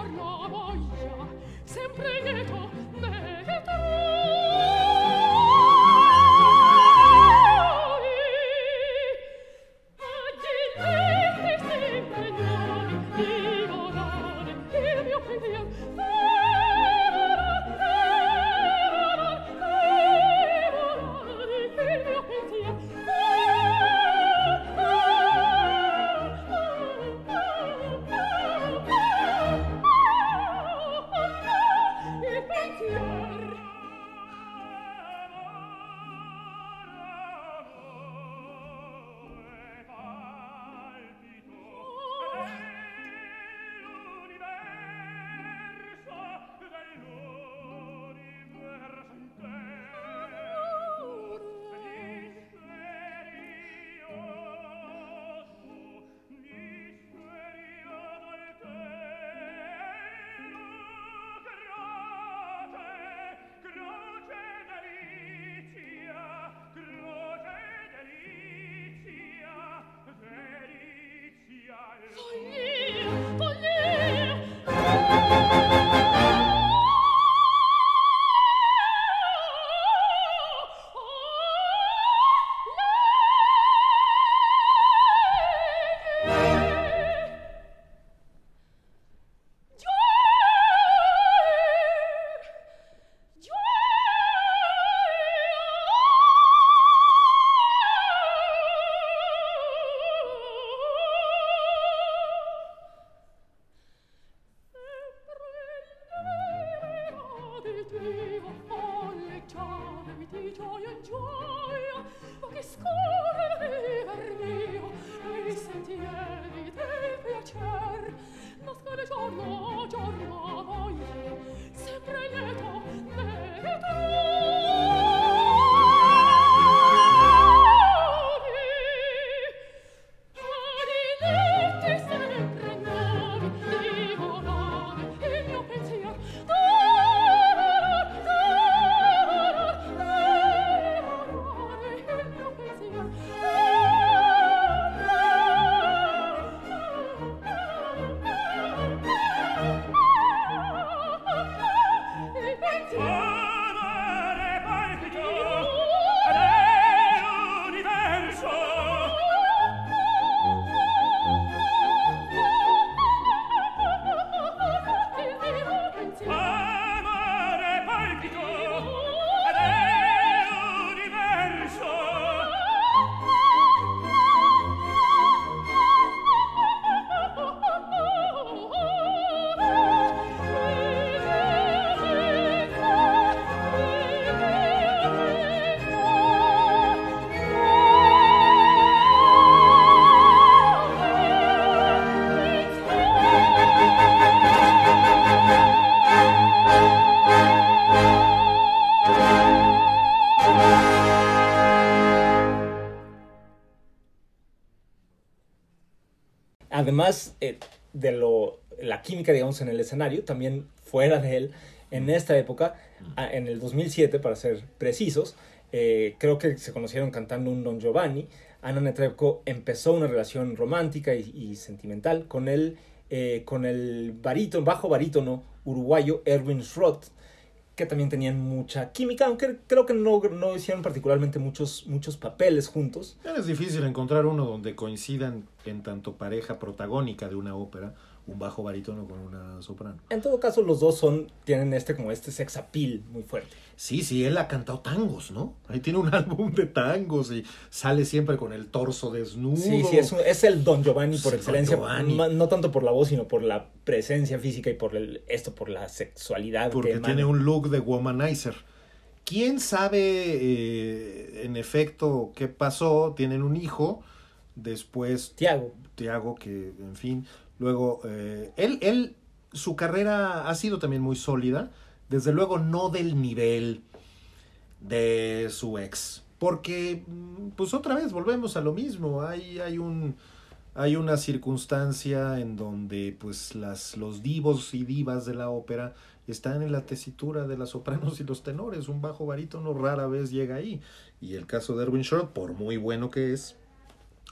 amor voglia sempre lieto ne Yeah. Además eh, de lo, la química, digamos, en el escenario, también fuera de él, en esta época, en el 2007, para ser precisos, eh, creo que se conocieron cantando un Don Giovanni. Ana Netrebko empezó una relación romántica y, sentimental con él, eh, con el barítono, bajo barítono uruguayo Erwin Schrott, que también tenían mucha química, aunque creo que no, no hicieron particularmente muchos, muchos papeles juntos. Es difícil encontrar uno donde coincidan en tanto pareja protagónica de una ópera, un bajo barítono con una soprano. En todo caso, los dos son, tienen este como este sex appeal muy fuerte. Sí, sí, él ha cantado tangos, ¿no? Ahí tiene un álbum de tangos y sale siempre con el torso desnudo. Sí, sí, es, un- es el Don Giovanni por Sí, excelencia, Giovanni. no tanto por la voz, sino por la presencia física y por el, esto, por la sexualidad. Porque que tiene un look de womanizer. ¿Quién sabe eh, en efecto qué pasó? Tienen un hijo, después Tiago. Tiago, que en fin, luego eh, él, él, su carrera ha sido también muy sólida, desde luego no del nivel de su ex, porque mm, pues otra vez volvemos a lo mismo, hay, hay un hay una circunstancia en donde pues las los divos y divas de la ópera están en la tesitura de las sopranos y los tenores, un bajo barítono rara vez llega ahí, y el caso de Erwin Short, por muy bueno que es,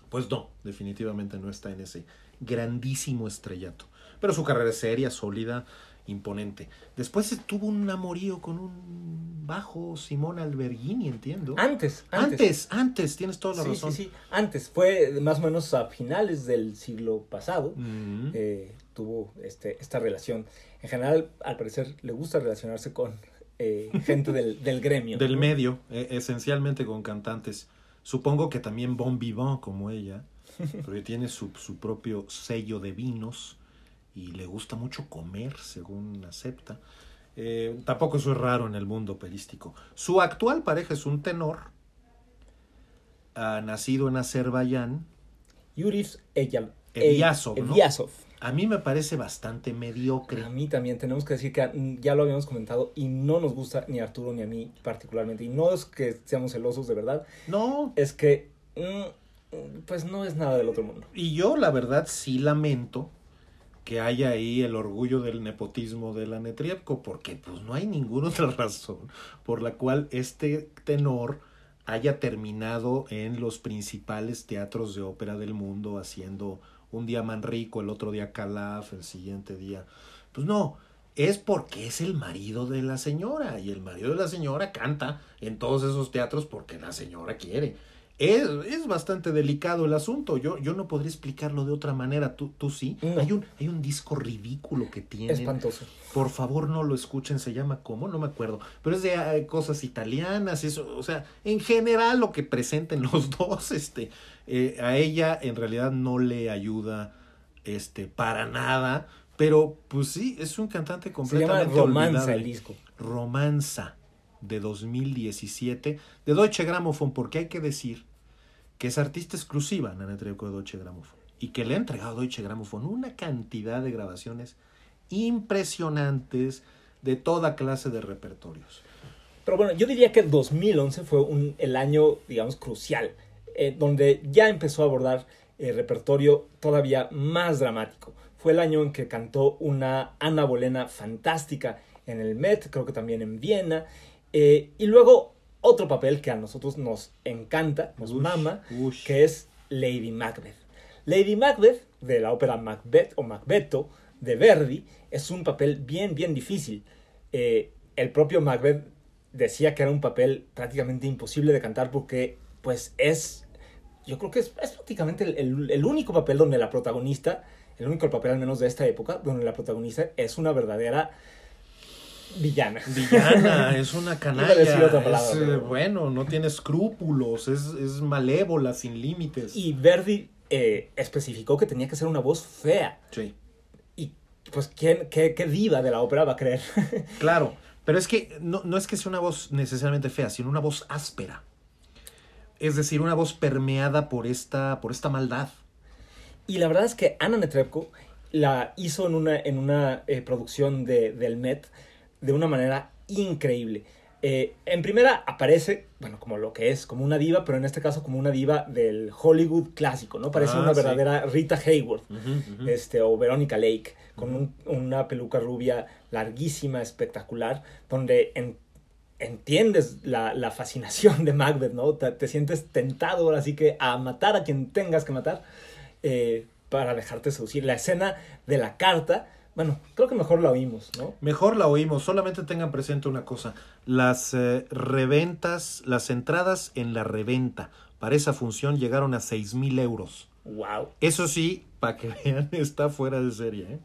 pues no, definitivamente no está en ese grandísimo estrellato. Pero su carrera es seria, sólida, imponente. Después tuvo un amorío con un bajo Simón Alberghini, entiendo. Antes, antes. antes, antes, tienes toda la sí, razón. sí, sí, antes. Fue más o menos a finales del siglo pasado. Mm. eh, tuvo este, esta relación. En general, al parecer, le gusta relacionarse con eh, gente del, del gremio. Del ¿no? medio, eh, esencialmente con cantantes. Supongo que también Bon Vivant, como ella, porque tiene su, su propio sello de vinos y le gusta mucho comer, según acepta. Eh, tampoco eso es raro en el mundo operístico. Su actual pareja es un tenor, ah, nacido en Azerbaiyán. Yuris Eyal-. Eliasov. A mí me parece bastante mediocre. A mí también tenemos que decir que ya lo habíamos comentado y no nos gusta ni a Arturo ni a mí particularmente. Y no es que seamos celosos de verdad, No, es que mm, pues no es nada del otro mundo. Y yo la verdad sí lamento que haya ahí el orgullo del nepotismo de la Netrievko, porque pues no hay ninguna otra razón por la cual este tenor haya terminado en los principales teatros de ópera del mundo haciendo un día Manrico, el otro día Calaf, el siguiente día. Pues no, es porque es el marido de la señora y el marido de la señora canta en todos esos teatros porque la señora quiere. Es, es bastante delicado el asunto. Yo, yo no podría explicarlo de otra manera. Tú, tú sí. No. Hay, un, hay un disco ridículo que tiene. Espantoso. Por favor, no lo escuchen. Se llama ¿cómo? No me acuerdo. Pero es de eh, cosas italianas. Eso, o sea, en general lo que presenten los dos, este, eh, a ella en realidad no le ayuda, este, para nada. Pero, pues sí, es un cantante Se llama completamente Romanza olvidable. el disco. Romanza de 2017 de Deutsche Grammophon, porque hay que decir que es artista exclusiva Nana Trebko de Deutsche Grammophon y que le ha entregado Deutsche Grammophon una cantidad de grabaciones impresionantes de toda clase de repertorios. Pero bueno, yo diría que 2011 fue el año, digamos, crucial, eh, donde ya empezó a abordar eh, repertorio todavía más dramático. Fue el año en que cantó una Ana Bolena fantástica en el Met, creo que también en Viena, eh, y luego otro papel que a nosotros nos encanta, nos Ush, mama, ush. que es Lady Macbeth. Lady Macbeth, de la ópera Macbeth o Macbetto de Verdi, es un papel bien, bien difícil. Eh, el propio Macbeth decía que era un papel prácticamente imposible de cantar porque, pues, es. Yo creo que es, es prácticamente el, el- el único papel donde la protagonista, el único papel al menos de esta época, donde la protagonista es una verdadera villana. Villana, es una canalla, otra palabra, es, eh, pero- bueno, no tiene escrúpulos, es, es malévola, sin límites. Y Verdi eh, especificó que tenía que ser una voz fea. Sí. Y, pues, ¿quién, qué, qué diva de la ópera va a creer? Claro, pero es que no, no es que sea una voz necesariamente fea, sino una voz áspera. Es decir, una voz permeada por esta, por esta maldad. Y la verdad es que Anna Netrebko la hizo en una, en una eh, producción de, del Met de una manera increíble. Eh, en primera aparece, bueno, como lo que es, como una diva, pero en este caso como una diva del Hollywood clásico, ¿no? Parece Ah, una sí. verdadera Rita Hayworth, este, o Verónica Lake, con un- una peluca rubia larguísima, espectacular, donde en- entiendes la, la fascinación de Macbeth, ¿no? Te, te sientes tentado ahora sí que a matar a quien tengas que matar eh, para dejarte seducir. La escena de la carta, bueno, creo que mejor la oímos, ¿no? Mejor la oímos, solamente tengan presente una cosa, las eh, reventas, las entradas en la reventa para esa función llegaron a seis mil euros. ¡Wow! Eso sí, para que vean, está fuera de serie. ¿eh?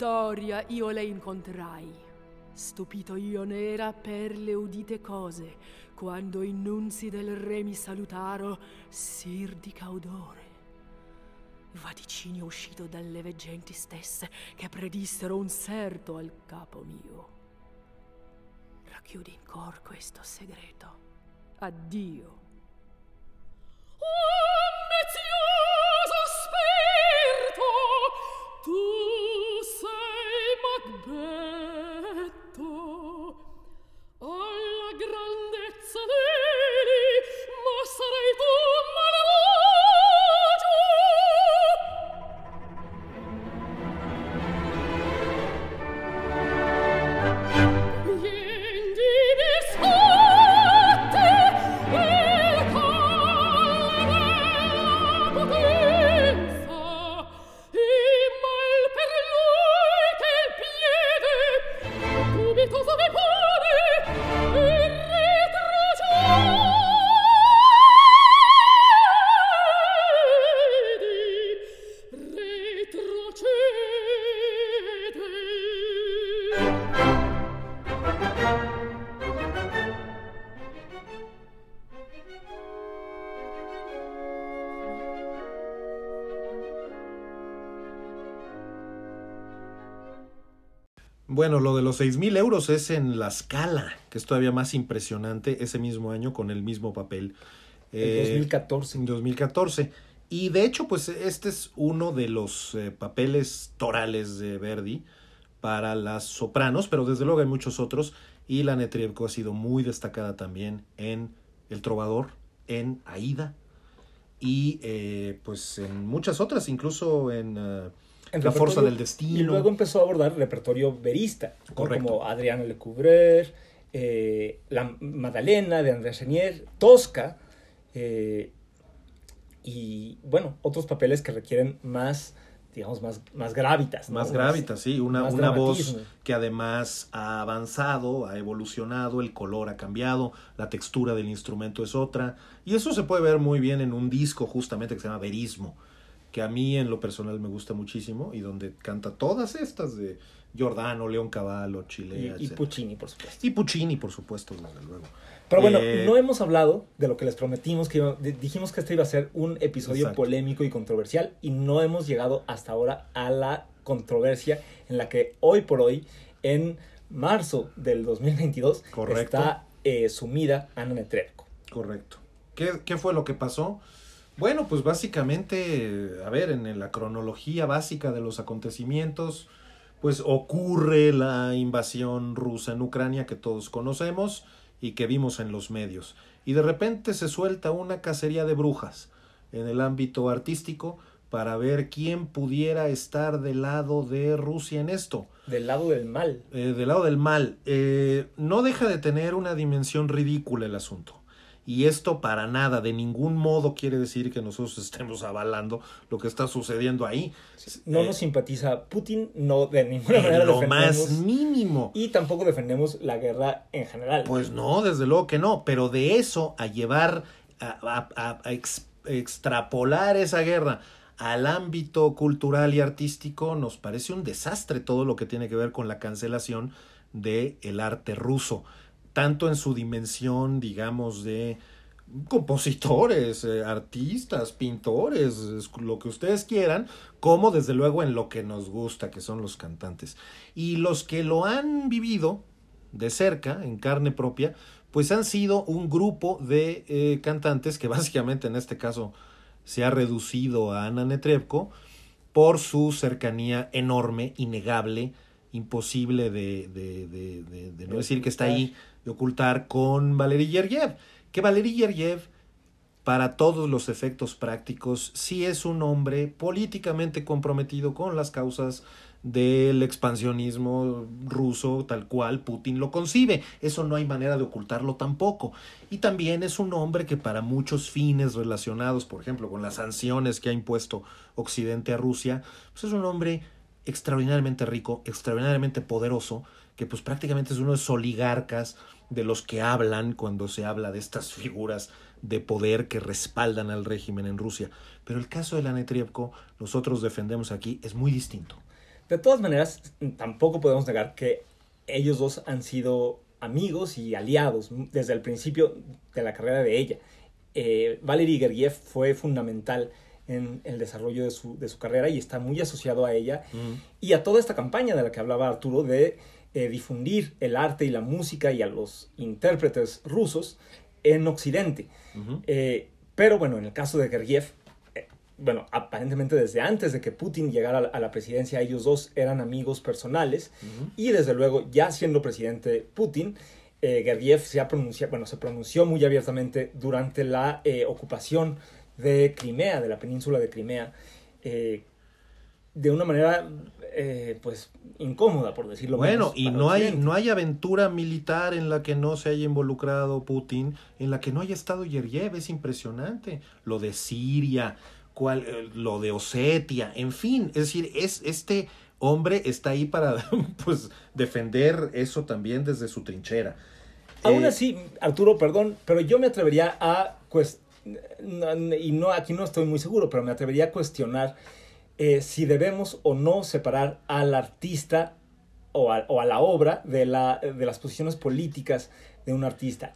Vittoria io le incontrai. Stupito io n'era per le udite cose, quando i nunzi del re mi salutaro, sir di caudore. Vaticinio uscito dalle veggenti stesse, che predissero un serto al capo mio. Racchiudi in cor questo segreto. Addio. Ambizioso los seis mil euros es en La Scala, que es todavía más impresionante ese mismo año con el mismo papel. En Eh, 2014. En 2014. Y de hecho, pues este es uno de los eh, papeles torales de Verdi para las sopranos, pero desde luego hay muchos otros. Y la Netrievko ha sido muy destacada también en El Trovador, en Aida y eh, pues en muchas otras, incluso en eh, En La Fuerza del Destino. Y luego empezó a abordar repertorio verista, como Adriana Lecouvreur, eh, La Madalena de Andrés Chenier, Tosca, eh, y bueno, otros papeles que requieren más, digamos, más, más gravitas. ¿no? Más gravitas, sí, una, una voz que además ha avanzado, ha evolucionado, el color ha cambiado, la textura del instrumento es otra, y eso se puede ver muy bien en un disco justamente que se llama Verismo, que a mí en lo personal me gusta muchísimo y donde canta todas estas de Giordano, León Cavallo, Y, Chile, y Puccini, por supuesto. y Puccini, por supuesto, desde luego. Pero bueno, Eh, no hemos hablado de lo que les prometimos, que dijimos que este iba a ser un episodio Exacto. polémico y controversial y no hemos llegado hasta ahora a la controversia en la que hoy por hoy, en marzo del 2022, Correcto. está eh, sumida Ana Netrebko. Correcto. ¿Qué, ¿Qué fue lo que pasó? Bueno, pues básicamente, a ver, en la cronología básica de los acontecimientos, pues ocurre la invasión rusa en Ucrania que todos conocemos y que vimos en los medios. Y de repente se suelta una cacería de brujas en el ámbito artístico para ver quién pudiera estar del lado de Rusia en esto. Del lado del mal. Eh, del lado del mal, eh, no deja de tener una dimensión ridícula el asunto. Y esto para nada, de ningún modo quiere decir que nosotros estemos avalando lo que está sucediendo ahí. No Eh, nos simpatiza Putin, no de ninguna en manera lo más mínimo. Y tampoco defendemos la guerra en general. Pues no, desde luego que no, pero de eso a llevar, a, a- a- a ex- extrapolar esa guerra al ámbito cultural y artístico, nos parece un desastre todo lo que tiene que ver con la cancelación del el arte ruso, tanto en su dimensión, digamos, de compositores, eh, artistas, pintores, lo que ustedes quieran, como desde luego en lo que nos gusta, que son los cantantes. Y los que lo han vivido de cerca, en carne propia, pues han sido un grupo de eh, cantantes que básicamente en este caso se ha reducido a Ana Netrebko por su cercanía enorme, innegable, imposible de, de, de, de no decir que está ahí, de ocultar con Valery Yeryev que Valery Gergiev, para todos los efectos prácticos, sí es un hombre políticamente comprometido con las causas del expansionismo ruso tal cual Putin lo concibe. Eso no hay manera de ocultarlo tampoco. Y también es un hombre que para muchos fines relacionados, por ejemplo, con las sanciones que ha impuesto Occidente a Rusia, pues es un hombre extraordinariamente rico, extraordinariamente poderoso, que pues prácticamente es uno de esos oligarcas de los que hablan cuando se habla de estas figuras de poder que respaldan al régimen en Rusia. Pero el caso de la Netrievko, nosotros defendemos aquí, es muy distinto. De todas maneras, tampoco podemos negar que ellos dos han sido amigos y aliados desde el principio de la carrera de ella. Eh, Valery Gergiev fue fundamental en el desarrollo de su, de su, carrera y está muy asociado a ella y a toda esta campaña de la que hablaba Arturo de eh, difundir el arte y la música y a los intérpretes rusos en Occidente. Eh, pero bueno, en el caso de Gergiev, eh, bueno, aparentemente desde antes de que Putin llegara a la presidencia, ellos dos eran amigos personales y desde luego, ya siendo presidente Putin, Gergiev se, ha pronunciado, bueno, se pronunció muy abiertamente durante la ocupación de Crimea, de la península de Crimea, de una manera eh, pues incómoda, por decirlo Bueno, y no hay, no hay aventura militar en la que no se haya involucrado Putin, en la que no haya estado Yeryev, es impresionante. Lo de Siria, cual, eh, lo de Osetia, en fin, es decir, es este hombre está ahí para pues defender eso también desde su trinchera. Aún eh, así, Arturo, perdón, pero yo me atrevería a pues y no aquí no estoy muy seguro, pero me atrevería a cuestionar eh, si debemos o no separar al artista o a, o a la obra de, la, de, las posiciones políticas de un artista.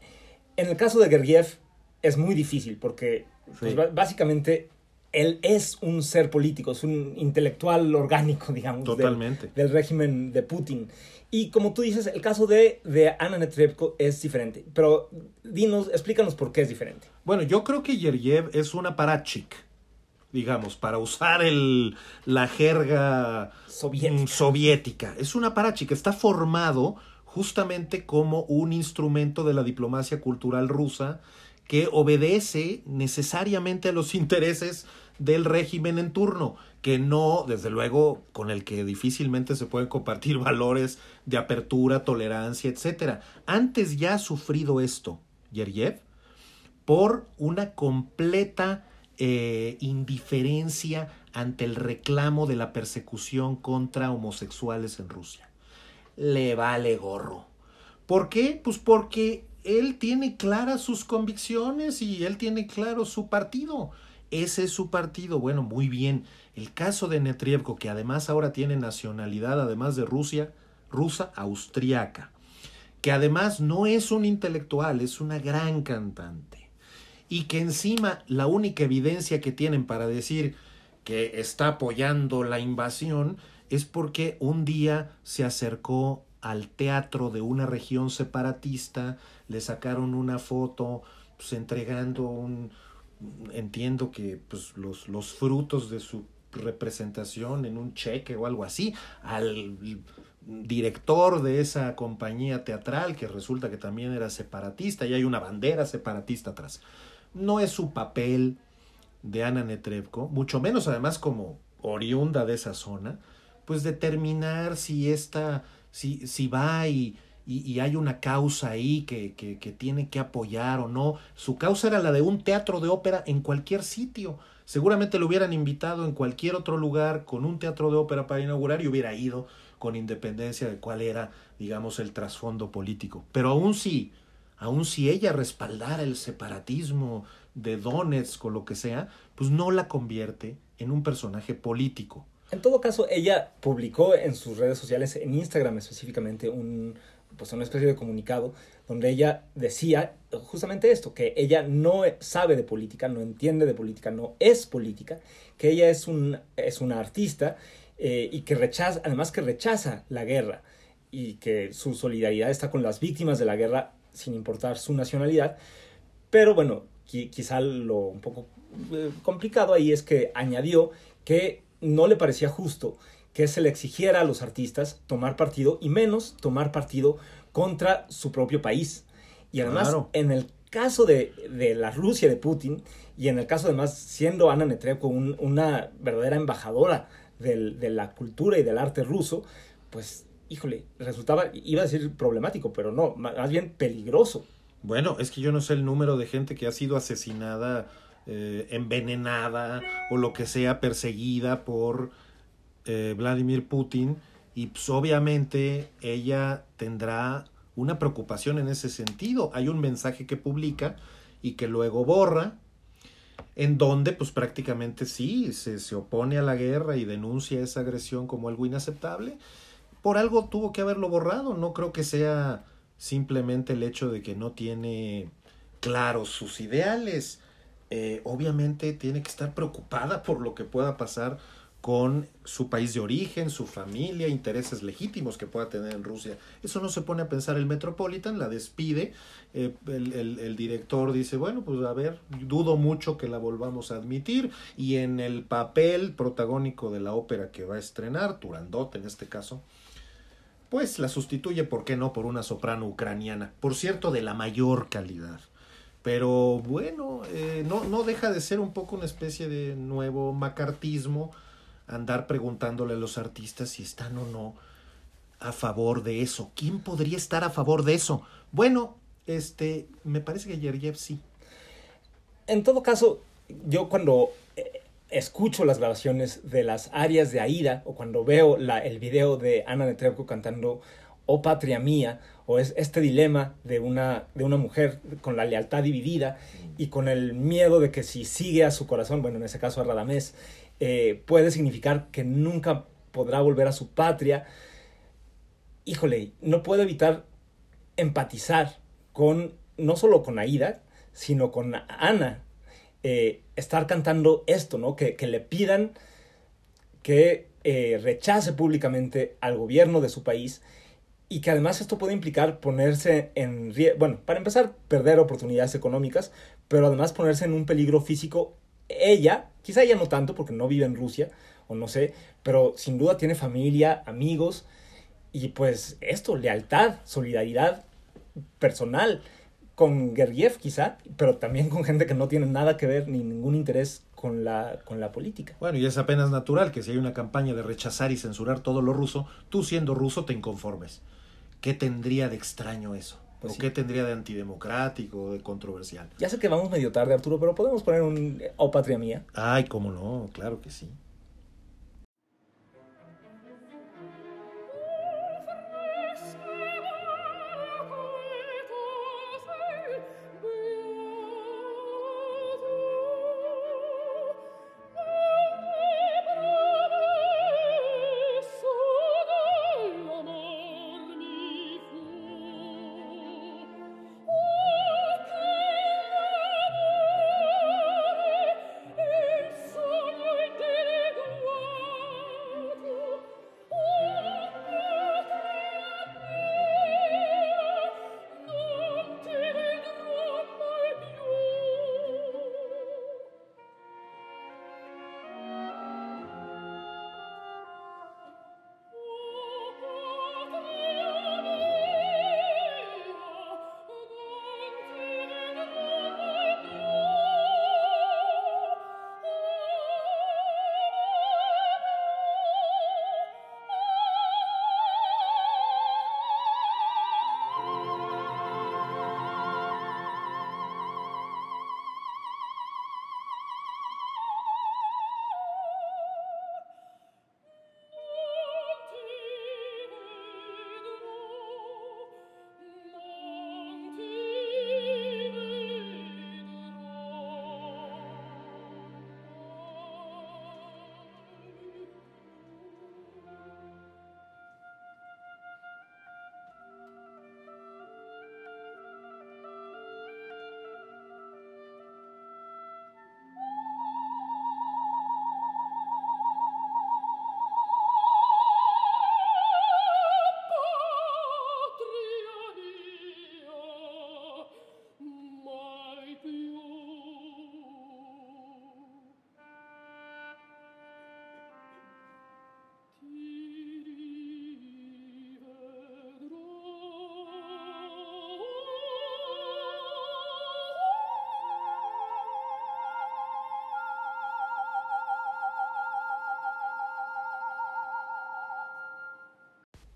En el caso de Gergiev es muy difícil porque pues, básicamente él es un ser político, es un intelectual orgánico, digamos, Totalmente. Del, del, régimen de Putin. Y como tú dices, el caso de, de Anna Netrebko es diferente. Pero dinos, explícanos por qué es diferente. Bueno, yo creo que Gergiev es una parachik digamos, para usar el, la jerga soviética. soviética. Es un aparachi que está formado justamente como un instrumento de la diplomacia cultural rusa que obedece necesariamente a los intereses del régimen en turno, que no, desde luego, con el que difícilmente se pueden compartir valores de apertura, tolerancia, etc. Antes ya ha sufrido esto, Yeryev, por una completa eh, indiferencia ante el reclamo de la persecución contra homosexuales en Rusia. Le vale gorro. ¿Por qué? Pues porque él tiene claras sus convicciones y él tiene claro su partido. Ese es su partido. Bueno, muy bien. El caso de Netrievko, que además ahora tiene nacionalidad, además de Rusia, rusa, austriaca, que además no es un intelectual, es una gran cantante y que encima la única evidencia que tienen para decir que está apoyando la invasión es porque un día se acercó al teatro de una región separatista, le sacaron una foto pues, entregando un entiendo que pues los, los frutos de su representación en un cheque o algo así al director de esa compañía teatral que resulta que también era separatista y hay una bandera separatista atrás. No es su papel de Ana Netrebko, mucho menos además como oriunda de esa zona, pues determinar si esta, si, si va y, y, hay una causa ahí que, que, que, tiene que apoyar o no. Su causa era la de un teatro de ópera en cualquier sitio. Seguramente lo hubieran invitado en cualquier otro lugar con un teatro de ópera para inaugurar y hubiera ido con independencia de cuál era, digamos, el trasfondo político. Pero aún sí, aun si ella respaldara el separatismo de Donetsk o lo que sea, pues no la convierte en un personaje político. En todo caso, ella publicó en sus redes sociales, en Instagram específicamente, un, pues una especie de comunicado donde ella decía justamente esto, que ella no sabe de política, no entiende de política, no es política, que ella es, un, es una artista eh, y que rechaza, además que rechaza la guerra y que su solidaridad está con las víctimas de la guerra sin importar su nacionalidad. Pero bueno, quizá lo un poco eh, complicado ahí es que añadió que no le parecía justo que se le exigiera a los artistas tomar partido y menos tomar partido contra su propio país. Y además, en el caso de, la Rusia de Putin, y en el caso además siendo Ana Netrebko una verdadera embajadora de la cultura y del arte ruso, pues, híjole, resultaba, iba a decir problemático, pero no, más bien peligroso. Bueno, es que yo no sé el número de gente que ha sido asesinada, eh, envenenada o lo que sea, perseguida por eh, Vladimir Putin y pues, obviamente ella tendrá una preocupación en ese sentido. Hay un mensaje que publica y que luego borra, en donde pues prácticamente sí, se, se opone a la guerra y denuncia esa agresión como algo inaceptable. Por algo tuvo que haberlo borrado, no creo que sea simplemente el hecho de que no tiene claros sus ideales. Eh, obviamente tiene que estar preocupada por lo que pueda pasar con su país de origen, su familia, intereses legítimos que pueda tener en Rusia. Eso no se pone a pensar el Metropolitan, la despide, eh, el, director dice, bueno, pues a ver, dudo mucho que la volvamos a admitir, y en el papel protagónico de la ópera que va a estrenar, Turandot en este caso, pues la sustituye, ¿por qué no?, por una soprano ucraniana, por cierto, de la mayor calidad. Pero bueno, eh, no, no deja de ser un poco una especie de nuevo macartismo, andar preguntándole a los artistas si están o no a favor de eso. ¿Quién podría estar a favor de eso? Bueno, este, me parece que Yerjev sí. En todo caso, yo cuando eh, escucho las grabaciones de las arias de Aida o cuando veo la, el video de Ana Netrebko cantando Oh Patria Mía o es este dilema de una, de una mujer con la lealtad dividida y con el miedo de que si sigue a su corazón, bueno, en ese caso a Radamés, eh, puede significar que nunca podrá volver a su patria. Híjole, no puedo evitar empatizar con, no solo con Aida, sino con Ana. Eh, estar cantando esto, ¿no? Que, le pidan que eh, rechace públicamente al gobierno de su país y que además esto puede implicar ponerse en bueno, para empezar, perder oportunidades económicas, pero además ponerse en un peligro físico ella, quizá ella no tanto porque no vive en Rusia, o no sé, pero sin duda tiene familia, amigos, y pues esto, lealtad, solidaridad personal con Gergiev quizá, pero también con gente que no tiene nada que ver ni ningún interés con la, con la política. Bueno, y es apenas natural que si hay una campaña de rechazar y censurar todo lo ruso, tú siendo ruso te inconformes. ¿Qué tendría de extraño eso? Pues ¿O qué tendría de antidemocrático, de controversial? Ya sé que vamos medio tarde, Arturo, pero podemos poner un O Patria Mía. Ay, cómo no, claro que sí.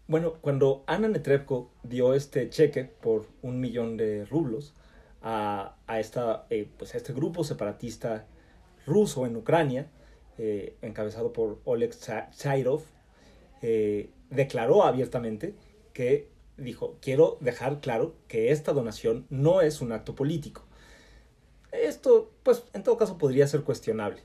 Bueno, cuando Ana Netrebko dio este cheque por un millón de rublos a, a esta, eh, pues a este grupo separatista ruso en Ucrania, eh, encabezado por Oleg Chairov, eh, declaró abiertamente que dijo, quiero dejar claro que esta donación no es un acto político. Esto, pues, en todo caso podría ser cuestionable.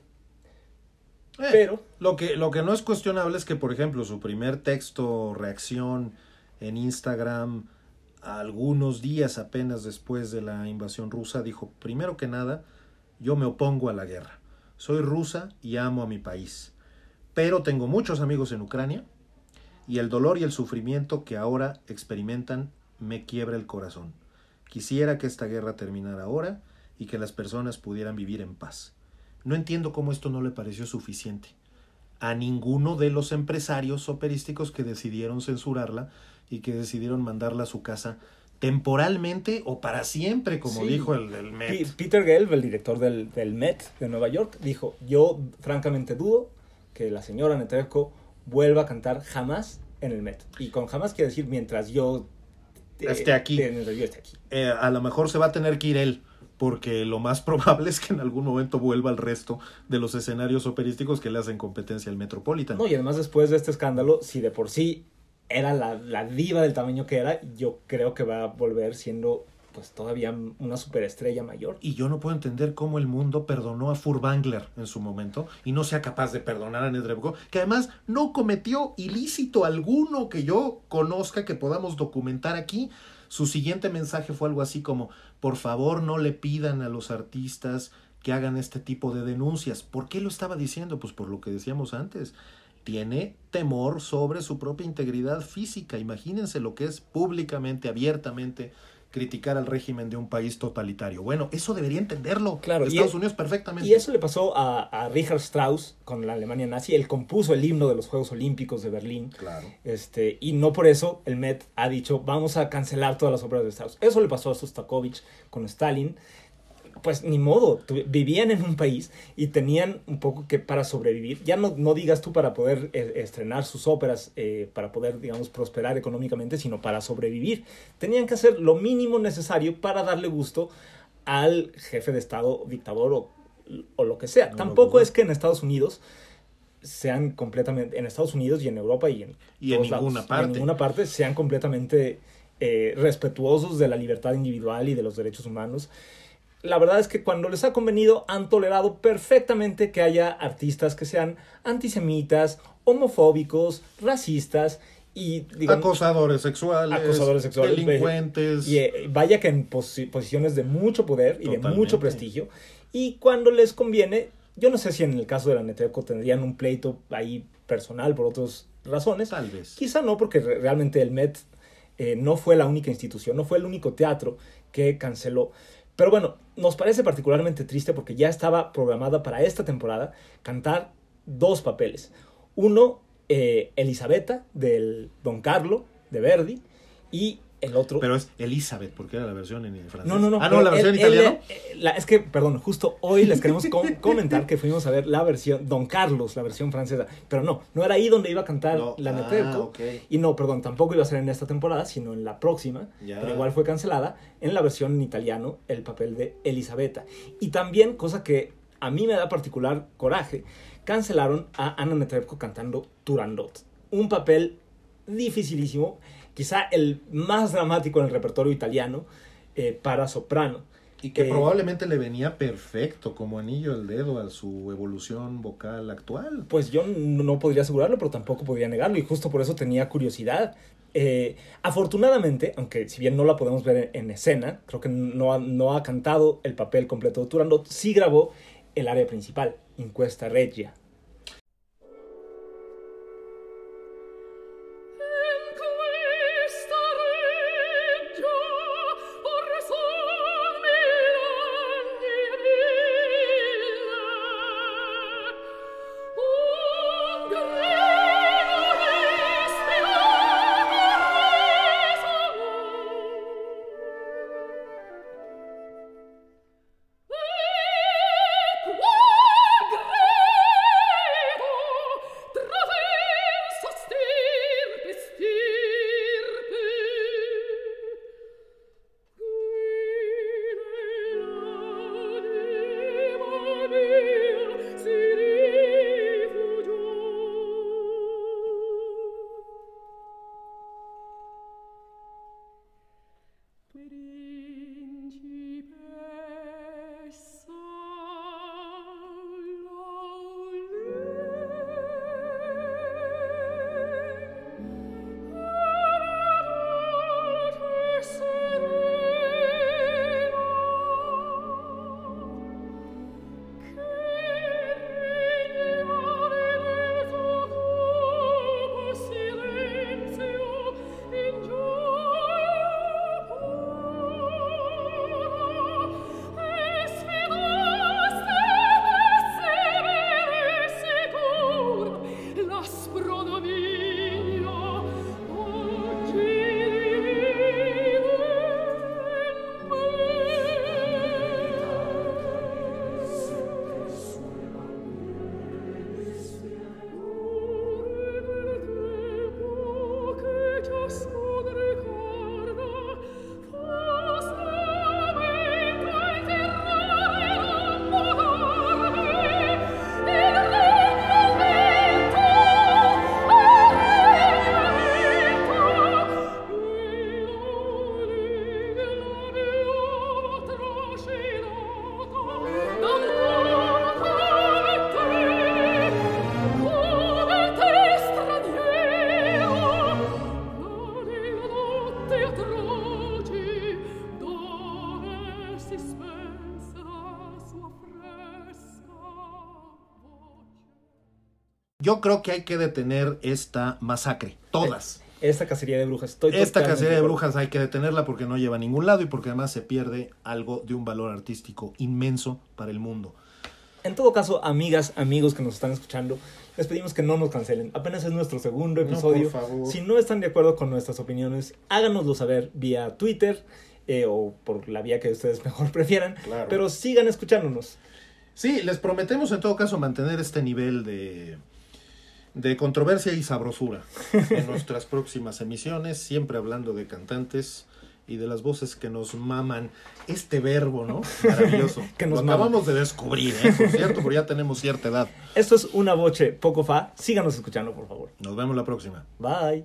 Eh, Pero- Lo que, lo que no es cuestionable es que, por ejemplo, su primer texto, reacción en Instagram, algunos días apenas después de la invasión rusa, dijo, primero que nada, yo me opongo a la guerra. Soy rusa y amo a mi país. Pero tengo muchos amigos en Ucrania y el dolor y el sufrimiento que ahora experimentan me quiebra el corazón. Quisiera que esta guerra terminara ahora y que las personas pudieran vivir en paz. No entiendo cómo esto no le pareció suficiente a ninguno de los empresarios operísticos que decidieron censurarla y que decidieron mandarla a su casa temporalmente o para siempre, como Sí. dijo el, el P- Met. Peter Gelb, el director del, del Met de Nueva York, dijo, yo francamente dudo que la señora Netrebko vuelva a cantar jamás en el Met. Y con jamás quiere decir mientras yo... eh, Esté aquí. mientras yo esté aquí. Eh, a lo mejor se va a tener que ir él, porque lo más probable es que en algún momento vuelva al resto de los escenarios operísticos que le hacen competencia al Metropolitan. No, y además después de este escándalo, si de por sí era la, la diva del tamaño que era, yo creo que va a volver siendo pues todavía una superestrella mayor. Y yo no puedo entender cómo el mundo perdonó a Furtwängler en su momento y no sea capaz de perdonar a Nedrebko, que además no cometió ilícito alguno que yo conozca, que podamos documentar aquí. Su siguiente mensaje fue algo así como, por favor no le pidan a los artistas que hagan este tipo de denuncias. ¿Por qué lo estaba diciendo? Pues por lo que decíamos antes. Tiene temor sobre su propia integridad física. Imagínense lo que es públicamente, abiertamente, criticar al régimen de un país totalitario. Bueno, eso debería entenderlo Claro, Estados e- Unidos perfectamente. Y eso le pasó a, a Richard Strauss con la Alemania nazi. Él compuso el himno de los Juegos Olímpicos de Berlín. Claro. Este, y no por eso el Met ha dicho vamos a cancelar todas las obras de Strauss. Eso le pasó a Sostakovich con Stalin. Pues ni modo, vivían en un país y tenían un poco que para sobrevivir, ya no, no digas tú para poder eh, estrenar sus óperas, eh, para poder, digamos, prosperar económicamente, sino para sobrevivir. Tenían que hacer lo mínimo necesario para darle gusto al jefe de Estado, dictador o, o lo que sea. No, Tampoco no, es que en Estados Unidos sean completamente, en Estados Unidos y en Europa y en, Y en lados, ninguna y en parte. ninguna parte sean completamente eh, respetuosos de la libertad individual y de los derechos humanos. La verdad es que cuando les ha convenido han tolerado perfectamente que haya artistas que sean antisemitas, homofóbicos, racistas y digamos, Acosadores sexuales, Acosadores sexuales, delincuentes. y eh, vaya que en posi- posiciones de mucho poder y de mucho prestigio. Y cuando les conviene, yo no sé si en el caso de la Netrebko tendrían un pleito ahí personal por otras razones. Tal vez. Quizá no, porque re- realmente el Met eh, no fue la única institución, no fue el único teatro que canceló. Pero bueno, nos parece particularmente triste porque ya estaba programada para esta temporada cantar dos papeles. Uno, eh, Elisabetta, del Don Carlo, de Verdi, y el otro... Pero es Elizabeth, porque era la versión en francés. No, no, no. Ah, no, la versión en italiano. él, eh, la- es que, perdón, justo hoy les queremos com- comentar que fuimos a ver la versión, Don Carlos, la versión francesa. Pero no, no era ahí donde iba a cantar No. la Ah. Y no, perdón, tampoco iba a ser en esta temporada, sino en la próxima. Ya. Pero igual fue cancelada en la versión en italiano, el papel de Elisabetta. Y también, cosa que a mí me da particular coraje, cancelaron a Anna Netrebko cantando Turandot. Un papel dificilísimo, quizá el más dramático en el repertorio italiano eh, para soprano. Y que Eh, probablemente le venía perfecto, como anillo al dedo, a su evolución vocal actual. Pues yo no podría asegurarlo, pero tampoco podría negarlo, y justo por eso tenía curiosidad. Eh, afortunadamente, aunque si bien no la podemos ver en, en escena, creo que no ha, no ha cantado el papel completo de Turandot, sí grabó el área principal, Incuesta Regia. Yo creo que hay que detener esta masacre, todas. Esta cacería de brujas. Estoy Esta cacería de brujas hay que detenerla porque no lleva a ningún lado y porque además se pierde algo de un valor artístico inmenso para el mundo. En todo caso, amigas, amigos que nos están escuchando, les pedimos que no nos cancelen. Apenas es nuestro segundo No, episodio. por favor. Si no están de acuerdo con nuestras opiniones, háganoslo saber vía Twitter eh, o por la vía que ustedes mejor prefieran. Claro. Pero sigan escuchándonos. Sí, les prometemos en todo caso mantener este nivel de, de controversia y sabrosura en nuestras próximas emisiones, siempre hablando de cantantes y de las voces que nos maman este verbo, ¿no? Maravilloso. Que nos Lo mama. acabamos de descubrir, ¿eh? Por cierto, porque ya tenemos cierta edad. Esto es una boche poco fa. Síganos escuchando, por favor. Nos vemos la próxima. Bye.